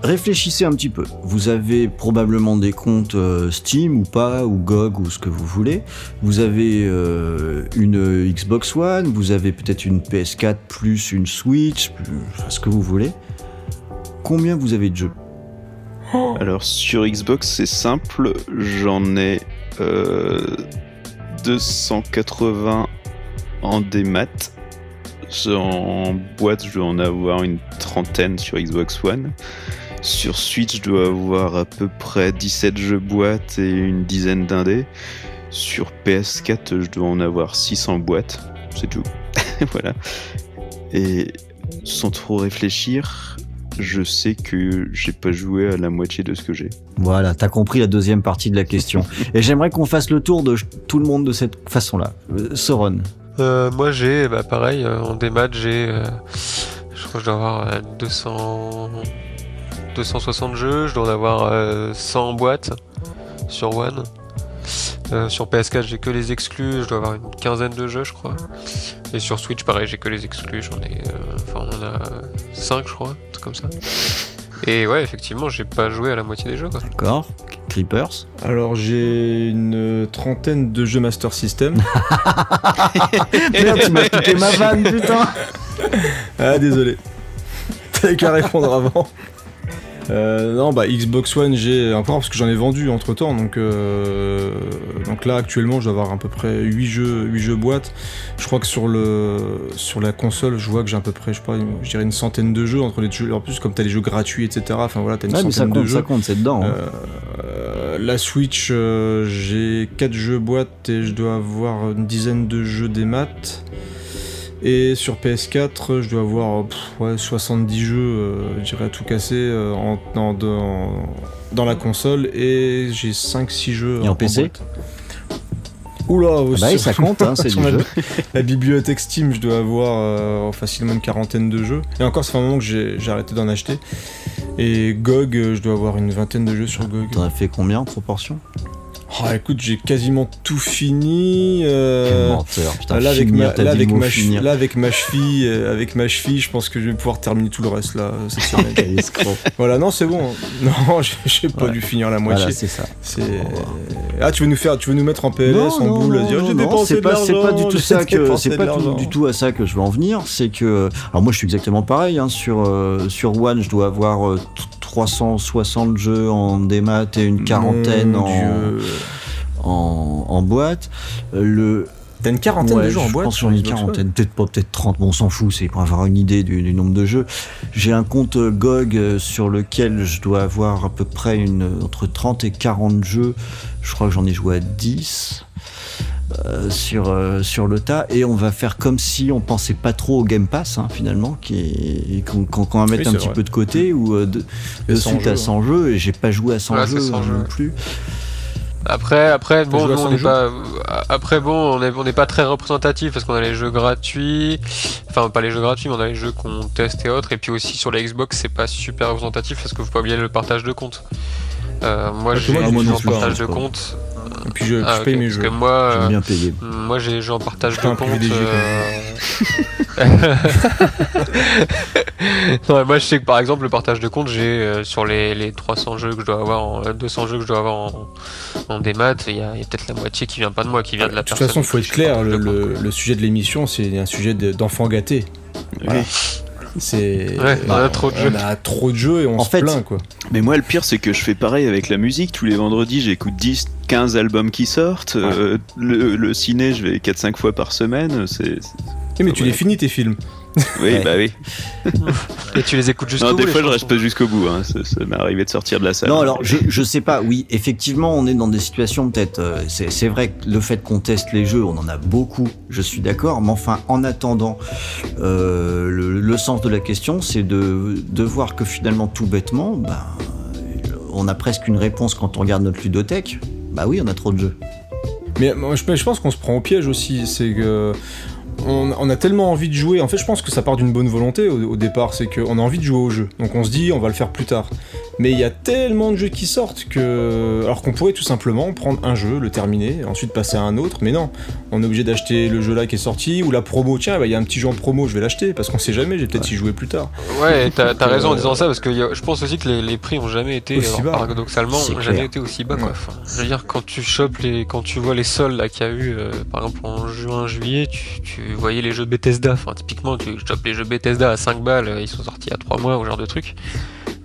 réfléchissez un petit peu. Vous avez probablement des comptes euh, Steam ou pas, ou GOG ou ce que vous voulez. Vous avez euh, une Xbox One, vous avez peut-être une PS4 plus une Switch, plus- enfin, ce que vous voulez. Combien vous avez de jeux? Alors sur Xbox c'est simple, j'en ai euh, 280 en démat. En boîte je dois en avoir une trentaine sur Xbox One. Sur Switch je dois avoir à peu près 17 jeux boîte et une dizaine d'indés. Sur PS4 je dois en avoir 600 boîtes, c'est tout. voilà. Et sans trop réfléchir, je sais que j'ai pas joué à la moitié de ce que j'ai. Voilà, t'as compris la deuxième partie de la question. Et j'aimerais qu'on fasse le tour de tout le monde de cette façon-là. Euh, Sauron. Euh, moi j'ai, bah pareil, euh, en démat j'ai, euh, je crois que je dois avoir euh, 200, 260 jeux, je dois en avoir euh, 100 en boîte sur One. Euh, sur PS4 j'ai que les exclus, je dois avoir une quinzaine de jeux je crois. Et sur Switch pareil j'ai que les exclus, j'en ai, euh, enfin on en a 5 je crois, un truc comme ça. Et ouais effectivement j'ai pas joué à la moitié des jeux quoi. D'accord Creepers. Alors j'ai une trentaine de jeux Master System. Merde, tu m'as piqué ma vanne, putain Ah désolé. T'avais qu'à répondre avant. Euh, non bah Xbox One j'ai encore parce que j'en ai vendu entre temps donc euh, donc là actuellement je dois avoir à peu près 8 jeux 8 jeux boîtes je crois que sur le sur la console je vois que j'ai à peu près je sais pas une- je dirais une centaine de jeux entre les jeux en plus comme t'as les jeux gratuits etc enfin voilà t'as une Ouais, mais ça centaine de compte, jeux ça compte, c'est dedans. hein. euh, la Switch, euh, j'ai 4 jeux boîte et je dois avoir une dizaine de jeux des maths. Et sur PS4, je dois avoir pff, ouais, 70 jeux, euh, je dirais à tout casser, euh, en, en- dans, dans la console. Et j'ai 5-6 jeux Et en PC boîte. Oula, Ah bah ça compte, hein, c'est la, jeu. la bibliothèque Steam, je dois avoir euh, facilement une quarantaine de jeux. Et encore, fait un moment que j'ai arrêté d'en acheter. Et GOG, euh, je dois avoir une vingtaine de jeux sur GOG. T'en as fait combien en proportion? Oh, écoute, j'ai quasiment tout fini. euh, Quel menteur, putain. là, avec finir, ma, là, avec ma che- finir. là, avec ma cheville, euh, avec ma cheville, je pense que je vais pouvoir terminer tout le reste là euh, cette semaine. Voilà, non, c'est bon. Non, j'ai pas Ouais. dû finir la moitié. Voilà, c'est ça. c'est ah, tu veux nous faire, tu veux nous mettre en PLS, en non, boule, non, non, non, c'est de pas, pas du tout ça que c'est pas tout- du tout à ça que je veux en venir. C'est que alors moi je suis exactement pareil. Hein, sur euh, sur One, je dois avoir euh, 360 jeux en démat et une quarantaine en, en en boîte. Euh, Le T'as une quarantaine Ouais, de jeux en je boîte pense sur une quarantaine, peut-être pas, peut-être 30, bon, on s'en fout, c'est pour avoir une idée du, du nombre de jeux. J'ai un compte euh, GOG euh, sur lequel je dois avoir à peu près une, entre 30 et 40 jeux. Je crois que j'en ai joué à 10 euh, sur, euh, sur le tas. Et on va faire comme si on pensait pas trop au Game Pass, hein, finalement, qui est- qu'on va mettre Oui, un petit peu de côté, ou euh, de, Il y a dessus 100 t'as jeux, 100 jeux, et j'ai pas joué à 100 Voilà, c'est jeux 100 hein, jeux, non ouais. plus. Après, après, bon, à nous, on jeux pas. Après, bon, on est, on n'est pas très représentatif parce qu'on a les jeux gratuits. Enfin, pas les jeux gratuits, mais on a les jeux qu'on teste et autres. Et puis aussi sur la Xbox, c'est pas super représentatif parce que faut pas oublier le partage de compte. Euh, moi, j'ai plus, partage hein, de c'est pas- compte. Et puis je, Ah, je paye mes parce jeux. que moi, J'aime euh, bien payer. moi, j'ai joué en partage T'es de un compte. privilégié, euh, non, moi, je sais que par exemple, le partage de compte, j'ai euh, sur les, les 300 jeux que je dois avoir, en, euh, 200 jeux que je dois avoir en, en démat, il y a, il peut-être la moitié qui vient pas de moi, qui vient de la De toute personne. façon, faut avec être clair, le, sujet de l'émission, c'est un sujet de- d'enfant gâté. Voilà. C'est. Ouais, on a trop de jeux. On a trop de jeux et on En se fait- plaint, quoi. Mais moi, le pire, c'est que je fais pareil avec la musique. Tous les vendredis, j'écoute 10, 15 albums qui sortent. Euh, le, le ciné, je vais 4-5 fois par semaine. C'est. Eh, mais tu les finis tes films. Oui, Ouais. bah oui. Et tu les écoutes jusqu'au Non, bout. des fois, je chansons. reste pas jusqu'au bout. Hein. Ça, ça m'est arrivé de sortir de la salle. Non, alors je, je sais pas, oui, effectivement, on est dans des situations peut-être. euh, c'est vrai que le fait qu'on teste les jeux, on en a beaucoup, je suis d'accord, mais enfin, en attendant, euh, le, le sens de la question, c'est de, de voir que finalement, tout bêtement, ben, on a presque une réponse quand on regarde notre ludothèque. Bah oui, on a trop de jeux. Mais je pense qu'on se prend au piège aussi. C'est que. On, a tellement envie de jouer. En fait, je pense que ça part d'une bonne volonté au départ. C'est qu'on a envie de jouer au jeu. Donc on se dit, on va le faire plus tard. Mais il y a tellement de jeux qui sortent que. Alors qu'on pourrait tout simplement prendre un jeu, le terminer, ensuite passer à un autre. Mais non. On est obligé d'acheter le jeu là qui est sorti ou la promo. Tiens, bah, il y a un petit jeu en promo, je vais l'acheter. Parce qu'on sait jamais, j'ai peut-être y jouer plus tard. Ouais, t'as raison en euh, disant ça parce que a- je pense aussi que les, les prix ont jamais été, Aussi alors, paradoxalement, ont jamais été aussi bas. Quoi. Ouais. Enfin, je veux dire, quand tu chopes les, quand tu vois les soldes là qu'il y a eu, euh, par exemple en juin, juillet, tu, tu voyais les jeux Bethesda. Enfin, typiquement, tu chopes les jeux Bethesda à 5 balles, euh, ils sont sortis il y a 3 mois, ou genre de truc.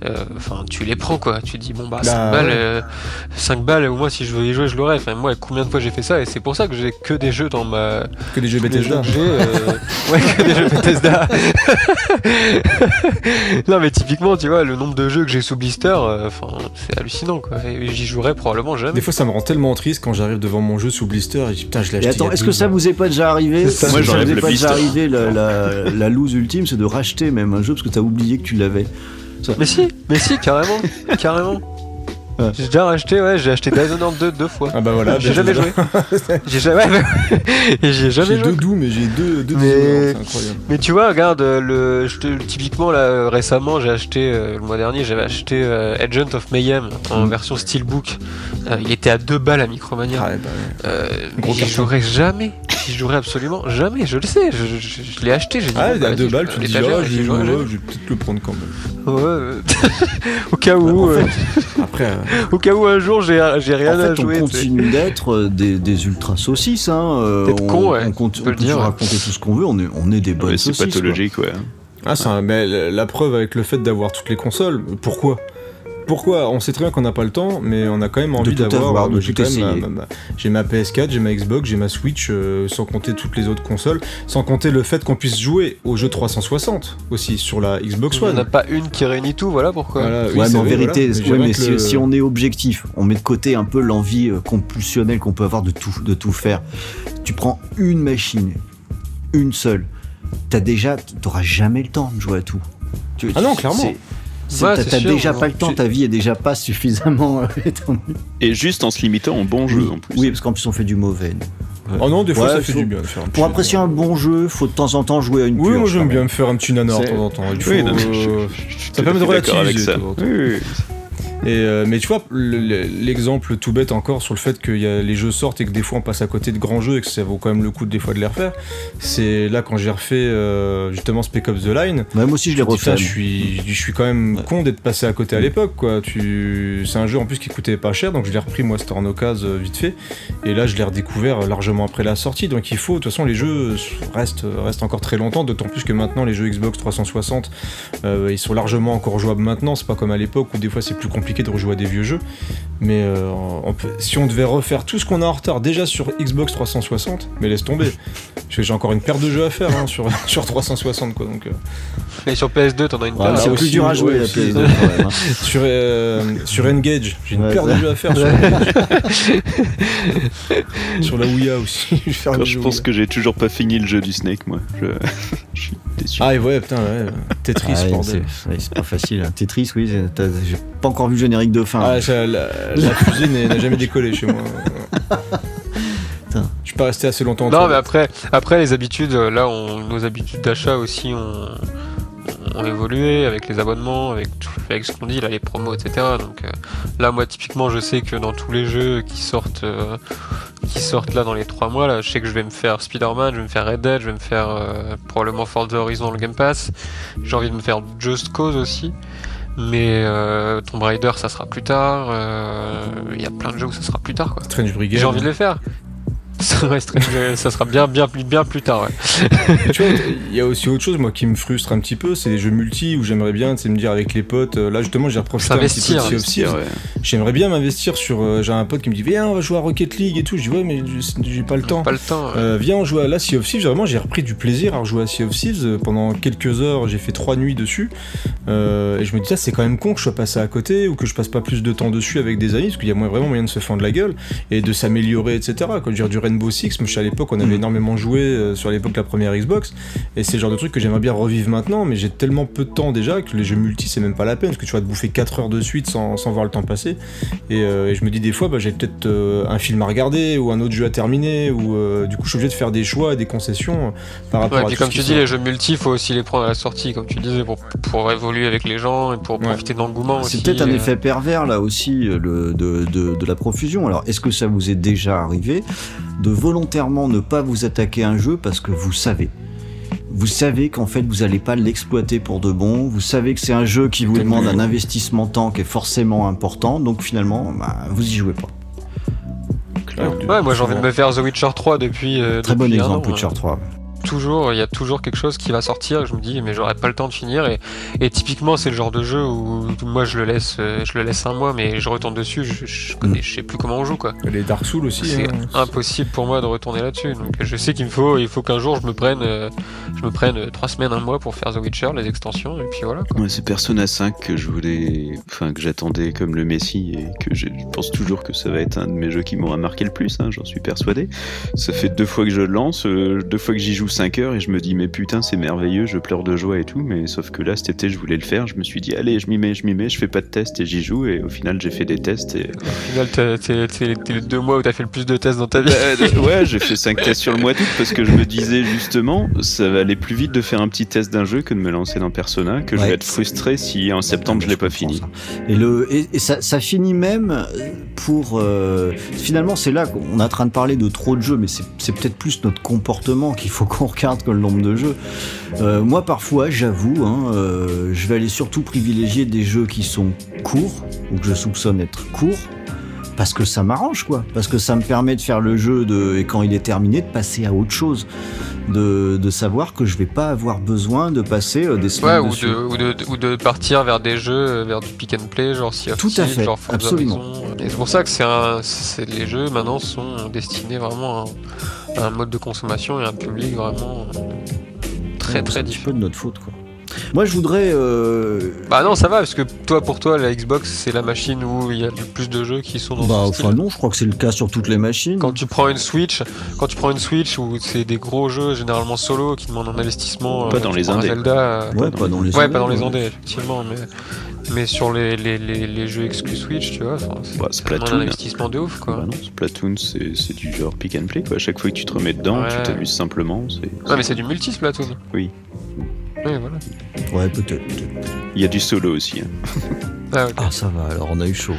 Euh, Enfin, tu les prends quoi. Tu dis bon bah 5 Bah, balles, ouais. euh, 5 balles. Au moins, si je veux y jouer, je l'aurais. Enfin, moi, combien de fois j'ai fait ça et c'est pour ça que j'ai que des jeux dans ma Que des jeux Bethesda. jeux euh, ouais, que des jeux Bethesda. non, mais typiquement, tu vois, le nombre de jeux que j'ai sous blister, euh, enfin, c'est hallucinant, quoi. Et j'y jouerai probablement jamais. Des fois, ça me rend tellement triste quand j'arrive devant mon jeu sous blister et je dis putain, je l'ai Et acheté. attends, est-ce que ça vous est pas déjà arrivé C'est ça. Est-ce Moi, que ça vous est pas déjà arrivé la, la, la lose ultime, c'est de racheter même un jeu parce que t'as oublié que tu l'avais. Mais si, mais si, carrément, carrément. Ouais. J'ai déjà acheté, ouais, j'ai acheté Dishonored 2 deux fois. Ah bah voilà, j'ai jamais joué. J'ai jamais, et j'ai jamais J'ai joué. deux doux, mais j'ai deux, deux Mais- Dishonored, c'est incroyable. Mais tu vois, regarde, le, typiquement là, euh, récemment, j'ai acheté, euh, le mois dernier, j'avais acheté euh, Agent of Mayhem en Mm. version Steelbook. Euh, il était à 2 balles à Micromania. Ah, ouais, bah ouais. Euh, Gros j'y jouerai jamais. J'y jouerai absolument jamais. Je le sais. Je, je- je- je l'ai acheté. J'ai dit. Ah, bon, bah, à deux vas-y, balles, je tu vais te à dis, ah, j'ai je vais peut-être le prendre quand même. Ouais, au cas où, Après, au cas où un jour j'ai j'ai rien en à fait, jouer. on continue d'être euh, des, des ultra saucisses. Hein. euh, on, con, ouais, on, compte- on peut dire, raconter tout ce qu'on veut. On est, on est des bonnes Ouais, c'est quoi. pathologique, ouais. ah, un- mais la preuve avec le fait d'avoir toutes les consoles, pourquoi? Pourquoi On sait très bien qu'on n'a pas le temps, mais on a quand même envie d'avoir. j'ai ma- essayer. ma- ma- J'ai ma PS4, j'ai ma Xbox, j'ai ma Switch, euh, sans compter toutes les autres consoles, sans compter le fait qu'on puisse jouer aux jeux 360 aussi sur la Xbox One. a pas une qui réunit tout. Voilà pourquoi. Voilà, oui, ouais, c'est mais en vrai, vérité, voilà. ouais, j'ai mais rien si, que le- si on est objectif, on met de côté un peu l'envie euh, compulsionnelle qu'on peut avoir de tout, de tout faire. Tu prends une machine, une seule, t'as déjà, t'auras jamais le temps de jouer à tout. Tu- Ah non, clairement. Ouais, t'as c'est t'as sûr, déjà ouais. pas le temps, ta vie est déjà pas suffisamment euh, étendue. Et juste en se limitant en bons jeux, en plus. Oui, parce qu'en plus on fait du mauvais. Oh non, des fois Ouais, ça fait faut- du bien de faire un petit Pour apprécier un bon jeu, faut de temps en temps jouer à une Oui, purge, moi j'aime bien me faire un petit nanar de temps en temps. Il faut, Oui, non, mais je- euh, je- je suis ça permet de relativiser, Et euh, mais tu vois, le- le- l'exemple tout bête encore sur le fait que y a, les jeux sortent et que des fois on passe à côté de grands jeux et que ça vaut quand même le coup des fois de les refaire, c'est là quand j'ai refait euh, justement Spec Ops The Line. Ouais, moi aussi je refais. putain, je suis, je suis quand même Ouais. con d'être passé à côté à l'époque, quoi. Tu, c'est un jeu en plus qui coûtait pas cher, donc je l'ai repris moi, c'était en occasion euh, vite fait. Et là, je l'ai redécouvert largement après la sortie. Donc il faut, de toute façon, les jeux restent, restent encore très longtemps, d'autant plus que maintenant les jeux Xbox 360, euh, ils sont largement encore jouables maintenant. C'est pas comme à l'époque où des fois c'est plus compliqué de rejouer à des vieux jeux. Mais euh, on peut- si on devait refaire tout ce qu'on a en retard déjà sur Xbox 360, mais laisse tomber. Parce que j'ai encore une paire de jeux à faire hein, sur, sur 360 quoi. Donc, euh, Et sur PS2, t'en as une Ouais, paire. mais c'est là plus aussi, dur à jouer ouais, la aussi. PS2 quand même, hein. sur, euh, sur Engage, j'ai une Ouais, paire de jeux à faire sur la Ouya aussi. je je pense que j'ai toujours pas fini le jeu du Snake, moi. Je- je suis déçu. Ah, ouais, putain, ouais. Tetris, Ah, ouais, c'est ouais, pas facile. hein. Tetris, oui, j'ai pas encore vu le générique de fin. Ah, ça, la, la fusée n'a jamais décollé chez moi. Je suis pas resté assez longtemps. Non, mais après, après les habitudes, là, on, nos habitudes d'achat aussi ont, ont évolué avec les abonnements, avec, tout- avec ce qu'on dit, là, les promos, etc. Donc euh, là, moi, typiquement, je sais que dans tous les jeux qui sortent, euh, qui sortent là dans les trois mois, là, je sais que je vais me faire Spider-Man, je vais me faire Red Dead, je vais me faire euh, probablement Forza Horizon dans le Game Pass. J'ai envie de me faire Just Cause aussi. Mais euh, Tomb Raider, ça sera plus tard. euh, Il y a plein de jeux où ça sera plus tard, quoi. J'ai envie de les faire. Ça, sera bien, bien, plus- bien plus tard, ouais. tu vois, il y a aussi autre chose, moi, qui me frustre un petit peu, c'est les jeux multi où j'aimerais bien, sais, me dire avec les potes. euh, là, justement, j'ai reproché un petit peu de. Sea ouais. J'aimerais bien m'investir sur. euh, j'ai un pote qui me dit, viens, on va jouer à Rocket League et tout. Je dis, ouais, mais j'ai pas le temps. Pas le temps. ouais. Euh, viens, on joue à la Sea of Thieves. Vraiment, j'ai repris du plaisir à rejouer à Sea of Thieves. Euh, Pendant quelques heures, j'ai fait trois nuits dessus. Euh, et je me dis, ça, c'est quand même con que je sois passé à côté ou que je passe pas plus de temps dessus avec des amis, parce qu'il y a vraiment moyen de se fendre la gueule et de s'améliorer, etc. Dire du Rainbow Six, moi, je suis à l'époque, on avait Mm. énormément joué euh, sur l'époque la première Xbox. Et c'est le genre de truc que j'aimerais bien revivre maintenant, mais j'ai tellement peu de temps déjà que les jeux multi, c'est même pas la peine, parce que tu vas te bouffer 4 heures de suite sans, sans voir le temps passer. Et, euh, et je me dis des fois, bah, j'ai peut-être euh, un film à regarder ou un autre jeu à terminer, ou euh, du coup, je suis obligé de faire des choix et des concessions euh, par rapport Ouais, et à puis tout comme tu dis, les jeux multi, faut aussi les prendre à la sortie, comme tu disais, pour, pour évoluer avec les gens et pour Ouais. profiter de l'engouement aussi. C'est peut-être un effet pervers là aussi le, de, de- de la profusion. Alors, est-ce que ça vous est déjà arrivé de volontairement ne pas vous attaquer à un jeu parce que vous savez vous savez qu'en fait vous n'allez pas l'exploiter pour de bon, vous savez que c'est un jeu qui vous demande un investissement temps qui est forcément important, donc finalement bah, vous y jouez pas. Ouais, moi j'ai envie de me faire The Witcher 3 depuis. euh, Très bon depuis exemple, an, Witcher 3. Toujours, il y a toujours quelque chose qui va sortir et je me dis mais j'aurai pas le temps de finir et, et typiquement c'est le genre de jeu où moi je le laisse euh, je le laisse un mois mais je retourne dessus je, je connais je sais plus comment on joue quoi. Les Dark Souls aussi. C'est hein. impossible pour moi de retourner là-dessus donc je sais qu'il me faut il faut qu'un jour je me prenne euh, je me prenne euh, trois semaines un mois pour faire The Witcher les extensions et puis voilà. Ouais, c'est Persona 5 que je voulais, enfin que j'attendais comme le Messi et que je pense toujours que ça va être un de mes jeux qui m'aura marqué le plus, hein, j'en suis persuadé. Ça fait deux fois que je le lance, deux fois que j'y joue 5 heures et je me dis mais putain c'est merveilleux, je pleure de joie et tout, mais sauf que là cet été je voulais le faire, je me suis dit allez je m'y mets, je m'y mets, je fais pas de tests et j'y joue et au final j'ai fait des tests et Au final t'es les deux mois où t'as fait le plus de tests dans ta vie. Euh, ouais, j'ai fait 5 tests sur le mois d'août parce que je me disais justement, ça va aller plus vite de faire un petit test d'un jeu que de me lancer dans Persona, que je vais être frustré si en septembre je l'ai pas fini. ça. Et, le, et, et ça, ça finit même pour... euh, finalement, c'est là qu'on est en train de parler de trop de jeux, mais c'est c'est peut-être plus notre comportement qu'il faut qu'on regarde que le nombre de jeux. Euh, moi, parfois, j'avoue, hein, euh, je vais aller surtout privilégier des jeux qui sont courts, ou que je soupçonne être courts, parce que ça m'arrange, quoi. Parce que ça me permet de faire le jeu, de, et quand il est terminé, de passer à autre chose. De, de savoir que je vais pas avoir besoin de passer euh, des Ouais, semaines ou dessus. de, ou, de, ou de partir vers des jeux, euh, vers du pick and play, genre of Tout à fait, genre absolument. Et c'est pour ça que c'est un, c'est, les jeux maintenant sont destinés vraiment à, à un mode de consommation et à un public vraiment euh, très Ouais, très C'est un petit différent. peu de notre faute, quoi. Moi, je voudrais. euh, Bah non, ça va, parce que toi, pour toi, la Xbox, c'est la machine où il y a le plus de jeux qui sont dans Bah, enfin, non, je crois que c'est le cas sur toutes les machines. Quand tu prends une Switch, quand tu prends une Switch où c'est des gros jeux généralement solo qui demandent un investissement, Pas euh, dans tu les indés. Zelda, euh, Ouais, pas dans les ouais, indés, pas dans les indés, effectivement, mais mais sur les, les, les, les jeux exclus Switch, tu vois, c'est Bah, Splatoon. un investissement de ouf, quoi. Bah non, Splatoon c'est c'est du genre pick and play quoi. À chaque fois que tu te remets dedans, Ouais. tu t'amuses simplement. c'est- Non, mais c'est du multi Splatoon. Oui. Voilà. Ouais, peut-être. peut-être. Il y a du solo aussi. hein. Ah. Ah, ça va, alors on a eu chaud.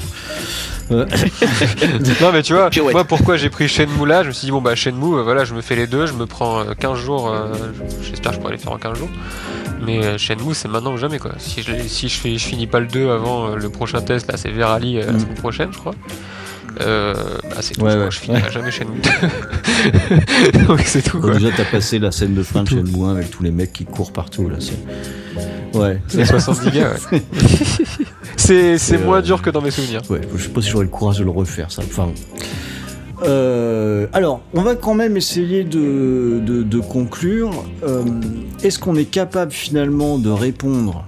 Euh, Non, mais tu vois, Pirouette. moi pourquoi j'ai pris Shenmue là Je me suis dit, bon bah Shenmue, euh, voilà, je me fais les deux, je me prends euh, 15 jours, euh, j'espère que je pourrai les faire en 15 jours. Mais euh, Shenmue, c'est maintenant ou jamais quoi. Si je, si je, fais, je finis pas le 2 avant euh, le prochain test, là c'est Verali euh, la Mm. semaine prochaine, je crois. Euh, bah c'est tout, Ouais, je, ouais. je finirai jamais Shenmue 2. Donc c'est tout quoi. déjà, t'as passé la scène de fin de Shenmue 1 avec tous les mecs qui courent partout, là. c'est- Ouais. C'est 70 gars, ouais. C'est c'est Euh, moins dur que dans mes souvenirs. Ouais, je sais pas si j'aurais le courage de le refaire, ça. Enfin. Euh, alors, on va quand même essayer de, de- de conclure. Euh, Est-ce qu'on est capable finalement de répondre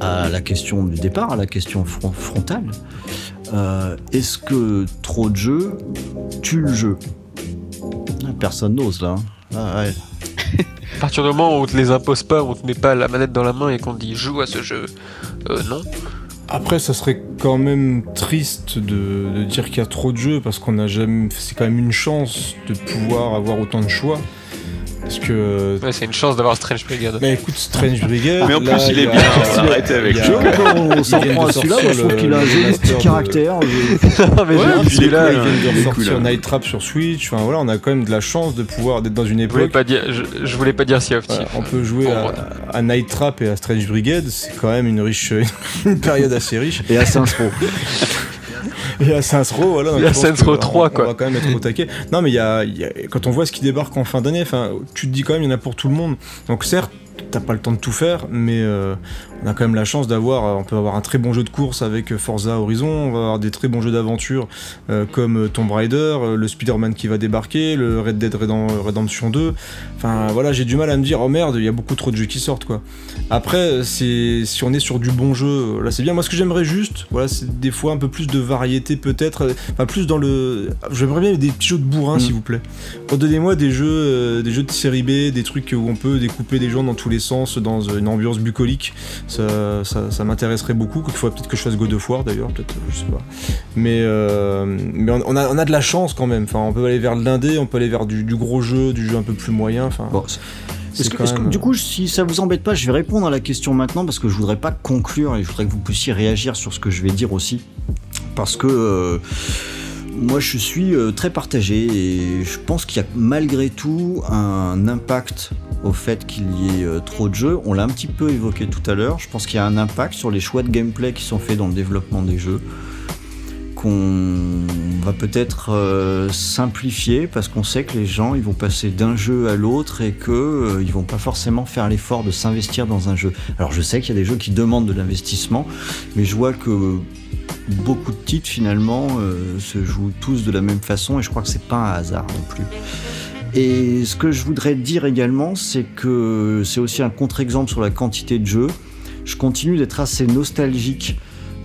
à la question du départ, à la question fron- frontale? Euh, Est-ce que trop de jeux tue le jeu Ah, Personne n'ose là. hein. Ah, ouais. À partir du moment où on te les impose pas, on te met pas la manette dans la main et qu'on te dit joue à ce jeu, euh, non. Après, ça serait quand même triste de, de dire qu'il y a trop de jeux parce qu'on a jamais. C'est quand même une chance de pouvoir avoir autant de choix. Parce que. Ouais, c'est une chance d'avoir Strange Brigade. Bah écoute, Strange Brigade. Mais en plus, là, il est bien, on va arrêter avec lui. on s'en prend à celui-là, moi je sortir trouve qu'il a un joli petit caractère. je- non, mais Ouais, j'ai- puis celui-là, il est Ils cool, viennent de cool, hein. Night Trap sur Switch. Enfin voilà, on a quand même de la chance de pouvoir d'être dans une je voulais époque. pas dire, je, je voulais pas dire Sea of on peut jouer à, Night Trap et à Strange Brigade, c'est quand même une riche, une période assez riche. Et à Saints Row. Et à Saints Row, voilà. donc à je pense Saints Row que 3, on- quoi. On va quand même être au taquet. Non, mais il y a, il y a- quand on voit ce qui débarque en fin d'année, tu te dis quand même, il y en a pour tout le monde. Donc certes, t'as pas le temps de tout faire, mais euh, on a quand même la chance d'avoir, euh, on peut avoir un très bon jeu de course avec Forza Horizon, on va avoir des très bons jeux d'aventure euh, comme euh, Tomb Raider, euh, le Spider-Man qui va débarquer, le Red Dead Redem- Redemption 2. Enfin voilà, j'ai du mal à me dire, oh merde, il y a beaucoup trop de jeux qui sortent quoi. Après, c'est si on est sur du bon jeu, euh, là c'est bien. Moi, ce que j'aimerais juste, voilà, c'est des fois un peu plus de variété peut-être, euh, enfin plus dans le. J'aimerais bien des petits jeux de bourrin, Mm. s'il vous plaît. Redonnez-moi des jeux, euh, des jeux de série B, des trucs où on peut découper des gens dans tous les sens, dans une ambiance bucolique. Ça, ça, ça m'intéresserait beaucoup. Il faudrait peut-être que je fasse God of War d'ailleurs, peut-être, je sais pas. Mais, euh, mais on, a, on a de la chance quand même. Enfin, on peut aller vers de l'indé, on peut aller vers du, du gros jeu, du jeu un peu plus moyen. Enfin, Bon, c'est Est-ce que- du coup, si ça vous embête pas, je vais répondre à la question maintenant parce que je voudrais pas conclure et je voudrais que vous puissiez réagir sur ce que je vais dire aussi. Parce que euh, moi, je suis euh, très partagé et je pense qu'il y a malgré tout un impact au fait qu'il y ait euh, trop de jeux. On l'a un petit peu évoqué tout à l'heure. Je pense qu'il y a un impact sur les choix de gameplay qui sont faits dans le développement des jeux qu'on va peut-être euh, simplifier parce qu'on sait que les gens ils vont passer d'un jeu à l'autre et que euh, ils vont pas forcément faire l'effort de s'investir dans un jeu. Alors je sais qu'il y a des jeux qui demandent de l'investissement, mais je vois que beaucoup de titres finalement euh, se jouent tous de la même façon et je crois que c'est pas un hasard non plus. Et ce que je voudrais dire également, c'est que c'est aussi un contre-exemple sur la quantité de jeux. Je continue d'être assez nostalgique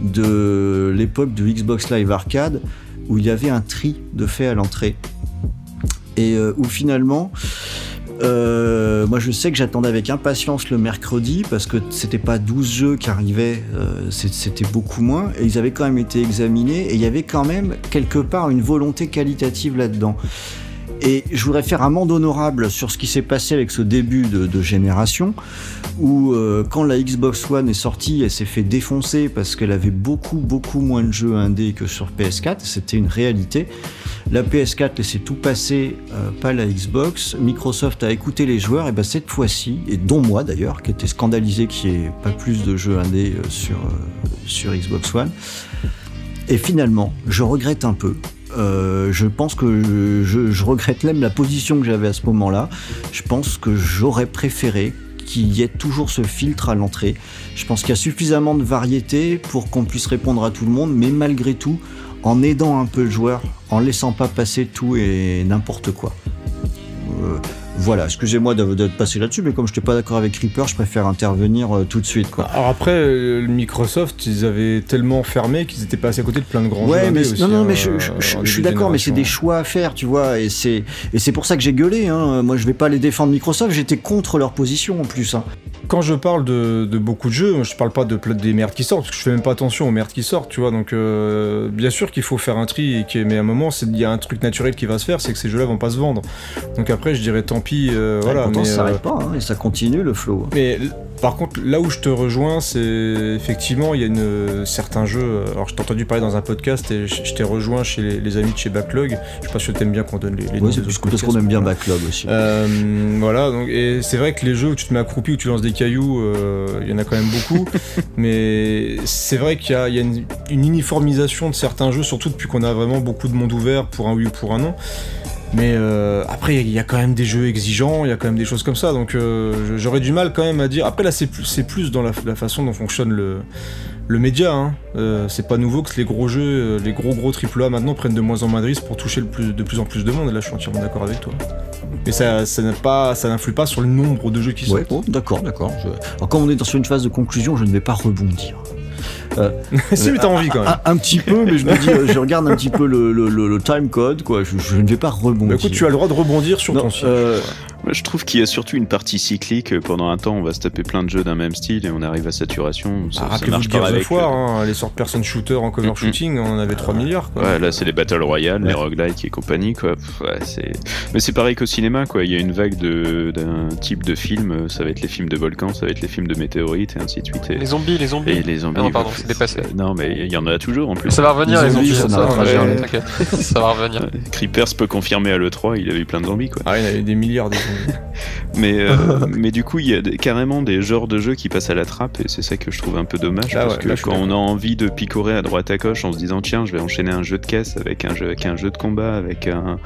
de l'époque de Xbox Live Arcade où il y avait un tri de fait à l'entrée et euh, où finalement euh, moi je sais que j'attendais avec impatience le mercredi parce que c'était pas 12 jeux qui arrivaient, euh, c'était beaucoup moins et ils avaient quand même été examinés et il y avait quand même quelque part une volonté qualitative là-dedans. Et je voudrais faire un monde honorable sur ce qui s'est passé avec ce début de, génération, où euh, quand la Xbox One est sortie, elle s'est fait défoncer parce qu'elle avait beaucoup, beaucoup moins de jeux indés que sur PS4, c'était une réalité. La PS4 laissait tout passer, euh, pas la Xbox. Microsoft a écouté les joueurs, et ben cette fois-ci, et dont moi d'ailleurs, qui était scandalisé qu'il n'y ait pas plus de jeux indés euh, sur, sur Xbox One. Et finalement, je regrette un peu. Euh, je pense que je, regrette même la position que j'avais à ce moment-là. Je pense que j'aurais préféré qu'il y ait toujours ce filtre à l'entrée. Je pense qu'il y a suffisamment de variété pour qu'on puisse répondre à tout le monde, mais malgré tout, en aidant un peu le joueur, en laissant pas passer tout et n'importe quoi. Euh, voilà, excusez-moi de, de passer là-dessus, mais comme je n'étais pas d'accord avec Reaper, je préfère intervenir euh, tout de suite. Quoi. Alors après, euh, Microsoft, ils avaient tellement fermé qu'ils étaient passés à côté de plein de grands Ouais, jeux mais aussi, non, non, hein, mais je, euh, je- en je- je début suis d'accord, mais c'est des choix à faire, tu vois, et c'est et c'est pour ça que j'ai gueulé. Hein. Moi, je vais pas les défendre Microsoft, j'étais contre leur position en plus. Hein. Quand je parle de, de beaucoup de jeux, je parle pas de des merdes qui sortent, parce que je fais même pas attention aux merdes qui sortent, tu vois. Donc, euh, bien sûr qu'il faut faire un tri, et mais à un moment, il y a un truc naturel qui va se faire, c'est que ces jeux-là vont pas se vendre. Donc après, je dirais tant pis, euh, voilà. pourtant, mais, ça euh, s'arrête pas, hein, et ça continue le flow. Mais par contre, là où je te rejoins, c'est effectivement, il y a une, certains jeux. euh, Alors, je t'ai entendu parler dans un podcast et je, je t'ai rejoint chez les, les amis de chez Backlog. Je sais pas si t'aimes bien qu'on donne les, les noms Ouais, autres parce qu'on aime bien. Backlog aussi. Euh, voilà, donc, et c'est vrai que les jeux où tu te mets accroupi, où tu lances des cailloux, euh, il y en a quand même beaucoup. mais c'est vrai qu'il y a, il y a une, une uniformisation de certains jeux, surtout depuis qu'on a vraiment beaucoup de monde ouvert pour un oui ou pour un non. Mais euh, après, il y a quand même des jeux exigeants, il y a quand même des choses comme ça. Donc euh, j'aurais du mal quand même à dire. Après, là, c'est plus, c'est plus dans la, la façon dont fonctionne le, le média. Hein. Euh, c'est pas nouveau que les gros jeux, les gros gros AAA maintenant prennent de moins en moins de risques pour toucher le plus, de plus en plus de monde. Et là, je suis entièrement d'accord avec toi. Mais ça, ça n'a pas, ça n'influe pas sur le nombre de jeux qui Ouais, sortent. bon, d'accord, d'accord. Je- Alors, comme on est dans sur une phase de conclusion, je ne vais pas rebondir. Si, mais t'as envie quand même. Un, un petit peu, mais je me dis, euh, je regarde un petit peu le, le, le- le time code, quoi. Je, je ne vais pas rebondir. Bah écoute, tu as le droit de rebondir sur Non, ton site. euh, je trouve qu'il y a surtout une partie cyclique. Pendant un temps, on va se taper plein de jeux d'un même style et on arrive à saturation. Ça, Ah, ça marche de pas avec. of War, hein, les sortes person shooter en cover Mm, shooting, on en avait 3 milliards. Quoi. Ouais, là c'est les Battle Royale, les roguelikes et compagnie quoi. Pff, ouais, c'est... Mais c'est pareil qu'au cinéma quoi, il y a une vague de... d'un type de film, euh, ça va être les films de volcans, ça va être les films de météorites et ainsi de suite. Et, Les zombies, les zombies. et les zombies. Ah non, pardon, bah, c'est dépassé. Non mais il y en a toujours en plus. Ça va revenir, Les les zombies, zombies. ça va revenir. Creepers peut confirmer à l'E3, il a eu plein de zombies quoi. Ah, il y en avait des milliards des zombies. Mais, euh, mais du coup, il y a des- carrément des genres de jeux qui passent à la trappe et c'est ça que je trouve un peu dommage Ah parce ouais, que je quand on a envie de picorer à droite à gauche en se disant tiens, je vais enchaîner un jeu de caisse avec un jeu, avec un jeu de combat, avec un,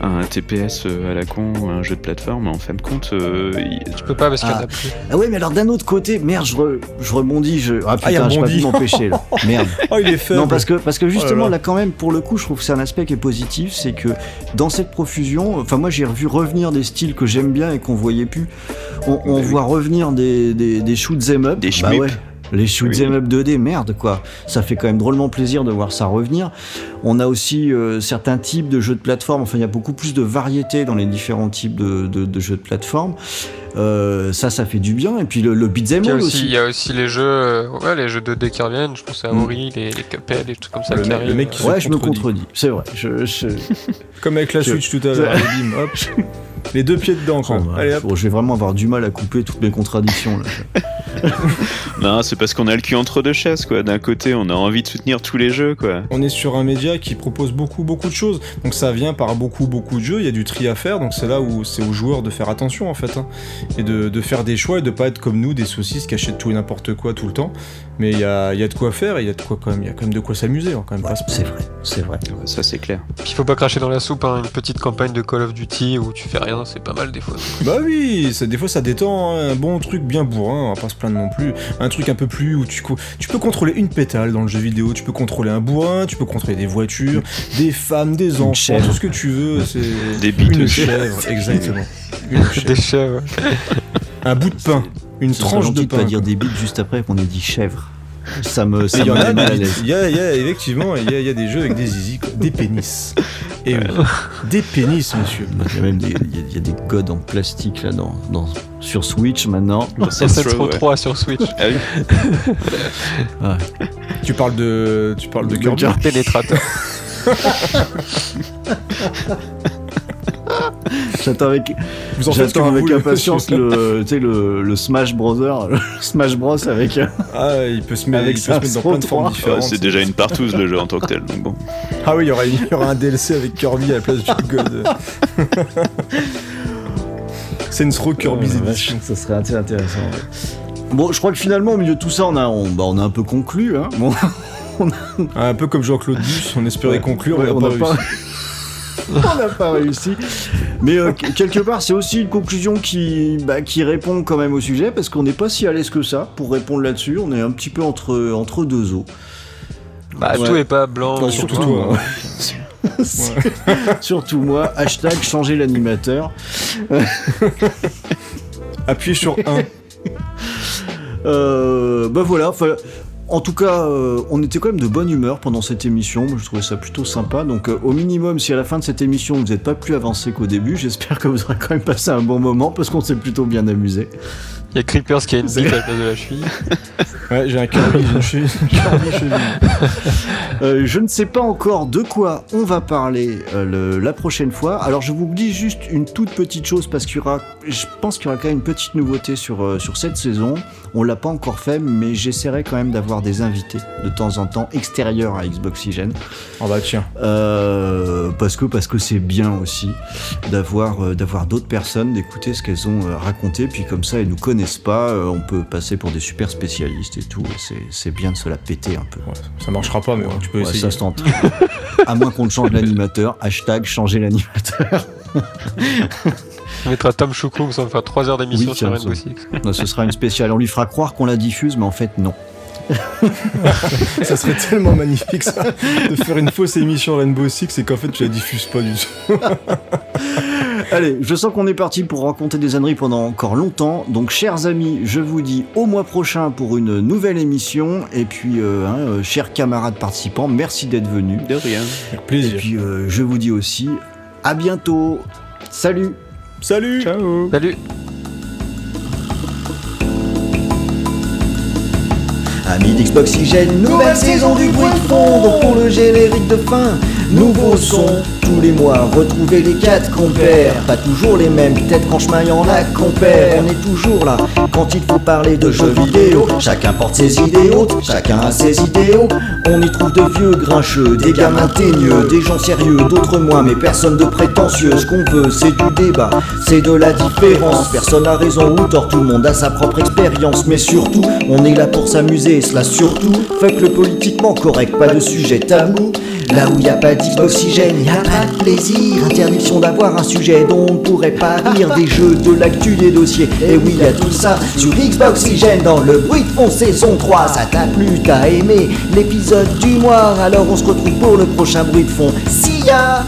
un TPS à la con, un jeu de plateforme, en fin de compte, euh, Tu peux pas parce qu'il y en Ah. a plus. Ah ouais, mais alors d'un autre côté, merde, je, re- je rebondis. Je... Ah Ah, il putain, je peux rebondit. plus m'empêcher là. Merde. Oh, il est faible. Non, parce que, parce que justement, Oh là là. là, quand même, pour le coup, je trouve que c'est un aspect qui est positif. C'est que dans cette profusion, enfin, moi, j'ai revu revenir des styles que j'aime bien et qu'on voyait plus. On, on Bah oui. voit revenir des, des, des shoots em up. Des bah ouais. Les shoots Oui. em up 2D, merde quoi. Ça fait quand même drôlement plaisir de voir ça revenir. On a aussi euh, certains types de jeux de plateforme. Enfin, il y a beaucoup plus de variété dans les différents types de, de- de jeux de plateforme. Euh, ça, ça fait du bien. Et puis le, le beat'em Il y, a all aussi, il y a aussi les jeux, euh, ouais, les jeux 2D qui reviennent. Je pense à Mm. Ori, les, les Cuphead, les trucs comme ça Le qui mec- le arrivent. mec qui se Ouais, je me contredit. contredis. C'est vrai. Je, je... Comme avec la Je- Switch tout à l'heure. Hop. Les deux pieds dedans, quoi. Oh, bah, Allez, hop. bon, je vais vraiment avoir du mal à couper toutes mes contradictions. Là. non, c'est parce qu'on a le cul entre deux chaises quoi. D'un côté, on a envie de soutenir tous les jeux quoi. On est sur un média qui propose beaucoup, beaucoup de choses. Donc ça vient par beaucoup, beaucoup de jeux. Il y a du tri à faire. Donc c'est là où c'est aux joueurs de faire attention, en fait. hein. Et de, de faire des choix et de pas être comme nous, des saucisses qui achètent tout et n'importe quoi tout le temps. Mais il y a, il y a de quoi faire et il y a de quoi quand même, il y a quand même de quoi s'amuser. Va quand même Ouais, c'est vrai, c'est vrai. Ouais, Ça c'est clair. Puis il faut pas cracher dans la soupe, hein. une petite campagne de Call of Duty où tu fais rien, c'est pas mal des fois. Bah oui, ça, des fois ça détend, hein. un bon truc bien bourrin, on va pas se plaindre non plus. Un truc un peu plus où tu, tu peux contrôler une pétale dans le jeu vidéo, tu peux contrôler un bourrin, tu peux contrôler des voitures, des femmes, des enfants, chèvre. tout ce que tu veux. C'est Des bites une de chèvre, exactement. Une chèvre. Des chèvres. Un bout de pain, une tranche de pain. pas dire des bites juste après qu'on ait dit chèvre. Ça me, ça Il y me en a, met mal à l'aise. il y a, y a- effectivement, il y a, il y a des jeux avec des zizi, quoi. des pénis. Et oui, des pénis, monsieur. Il y a même des, il y a- il y a des godes en plastique là dans, dans- sur Switch maintenant. Ça C'est se trop trouve, ouais. 3 sur Switch. Ah oui. Tu parles de, tu parles de. Kirby. Pénétrateur. J'attends avec, Vous en faites ce que j'attends vous avec impatience le, tu sais, le, le Smash Brother, le Smash Bros avec. euh, Ah, il peut se mettre, Avec il peut se mettre dans plein de formes 503. Ouais, différentes. c'est déjà une partouze le jeu en tant que tel. Donc bon. Ah oui, il y aura, il y aura un DLC avec Kirby à la place du God. C'est une Row Kirby's Euh, Edition. Ça serait assez intéressant. ouais. Bon, je crois que finalement, au milieu de tout ça, on a, on, bah, on a un peu conclu. Hein. Bon, Un peu comme Jean-Claude Duss, on espérait Ouais. conclure, Ouais, mais on n'a pas pas- réussi. on n'a pas réussi. Mais euh, que- quelque part, c'est aussi une conclusion qui, bah, qui répond quand même au sujet, parce qu'on n'est pas si à l'aise que ça pour répondre là-dessus. On est un petit peu entre, entre deux eaux. Bah, Ouais. tout est pas blanc. Ou surtout toi. Surtout moi. Hashtag changer l'animateur. Appuyez sur 1. Euh, bah voilà. En tout cas, euh, on était quand même de bonne humeur pendant cette émission. Moi, je trouvais ça plutôt sympa. Donc, euh, au minimum, si à la fin de cette émission vous n'êtes pas plus avancé qu'au début, j'espère que vous aurez quand même passé un bon moment parce qu'on s'est plutôt bien amusé. Il y a Creepers qui a une bite à la place de la cheville. Ouais, j'ai un une cheville. Euh, je ne sais pas encore de quoi on va parler euh, le- la prochaine fois. Alors je vous dis juste une toute petite chose parce qu'il y aura, je pense qu'il y aura quand même une petite nouveauté sur, euh, sur cette saison. On l'a pas encore fait, mais j'essaierai quand même d'avoir des invités de temps en temps extérieurs à Xboxygène. Oh bah tiens. Euh, parce que parce que c'est bien aussi d'avoir euh, d'avoir d'autres personnes, d'écouter ce qu'elles ont euh, raconté, puis comme ça elles nous connaissent pas, euh, on peut passer pour des super spécialistes et tout. et c'est- C'est bien de se la péter un peu. Ouais, ça marchera pas, mais ouais, tu peux Ouais, essayer. ça se tente. à moins qu'on change l'animateur. Hashtag changer l'animateur. On mettra Tom Choukoum, ça va faire 3 heures d'émission Oui, sur Rainbow ça. Six. Ce sera une spéciale. On lui fera croire qu'on la diffuse, mais en fait non. Ça serait tellement magnifique ça, de faire une fausse émission Rainbow Six et qu'en fait tu la diffuses pas du tout. Allez, je sens qu'on est parti pour raconter des âneries pendant encore longtemps. Donc, chers amis, je vous dis au mois prochain pour une nouvelle émission. Et puis, euh, hein, euh, chers camarades participants, merci d'être venus. De rien. Avec Et plaisir. puis, euh, je vous dis aussi à bientôt. Salut Salut Ciao Salut Amis d'Xboxygène, nouvelle saison du bruit de fond. Pour le générique de fin, nouveau son. Tous les mois, retrouvez les quatre compères. Pas toujours les mêmes, peut-être qu'en chemin y en a compères. On est toujours là quand il faut parler de jeux vidéo. Chacun porte ses hautes, chacun a ses idéaux. On y trouve de vieux grincheux, des gamins teigneux, des gens sérieux, d'autres moins, mais personne de prétentieux. Ce qu'on veut, c'est du débat, c'est de la différence. Personne a raison ou tort, tout le monde a sa propre expérience. Mais surtout, on est là pour s'amuser, cela surtout. Fuck le politiquement correct, pas de sujet tabou. Là où y a pas d'oxygène, y a pas plaisir. Interdiction d'avoir un sujet dont on ne pourrait pas rire. Des jeux, de l'actu, des dossiers. Et oui, y a tout ça sur Xboxygène dans le bruit de fond saison 3. Ça t'a plu, t'as aimé l'épisode du mois. Alors on se retrouve pour le prochain bruit de fond. See ya!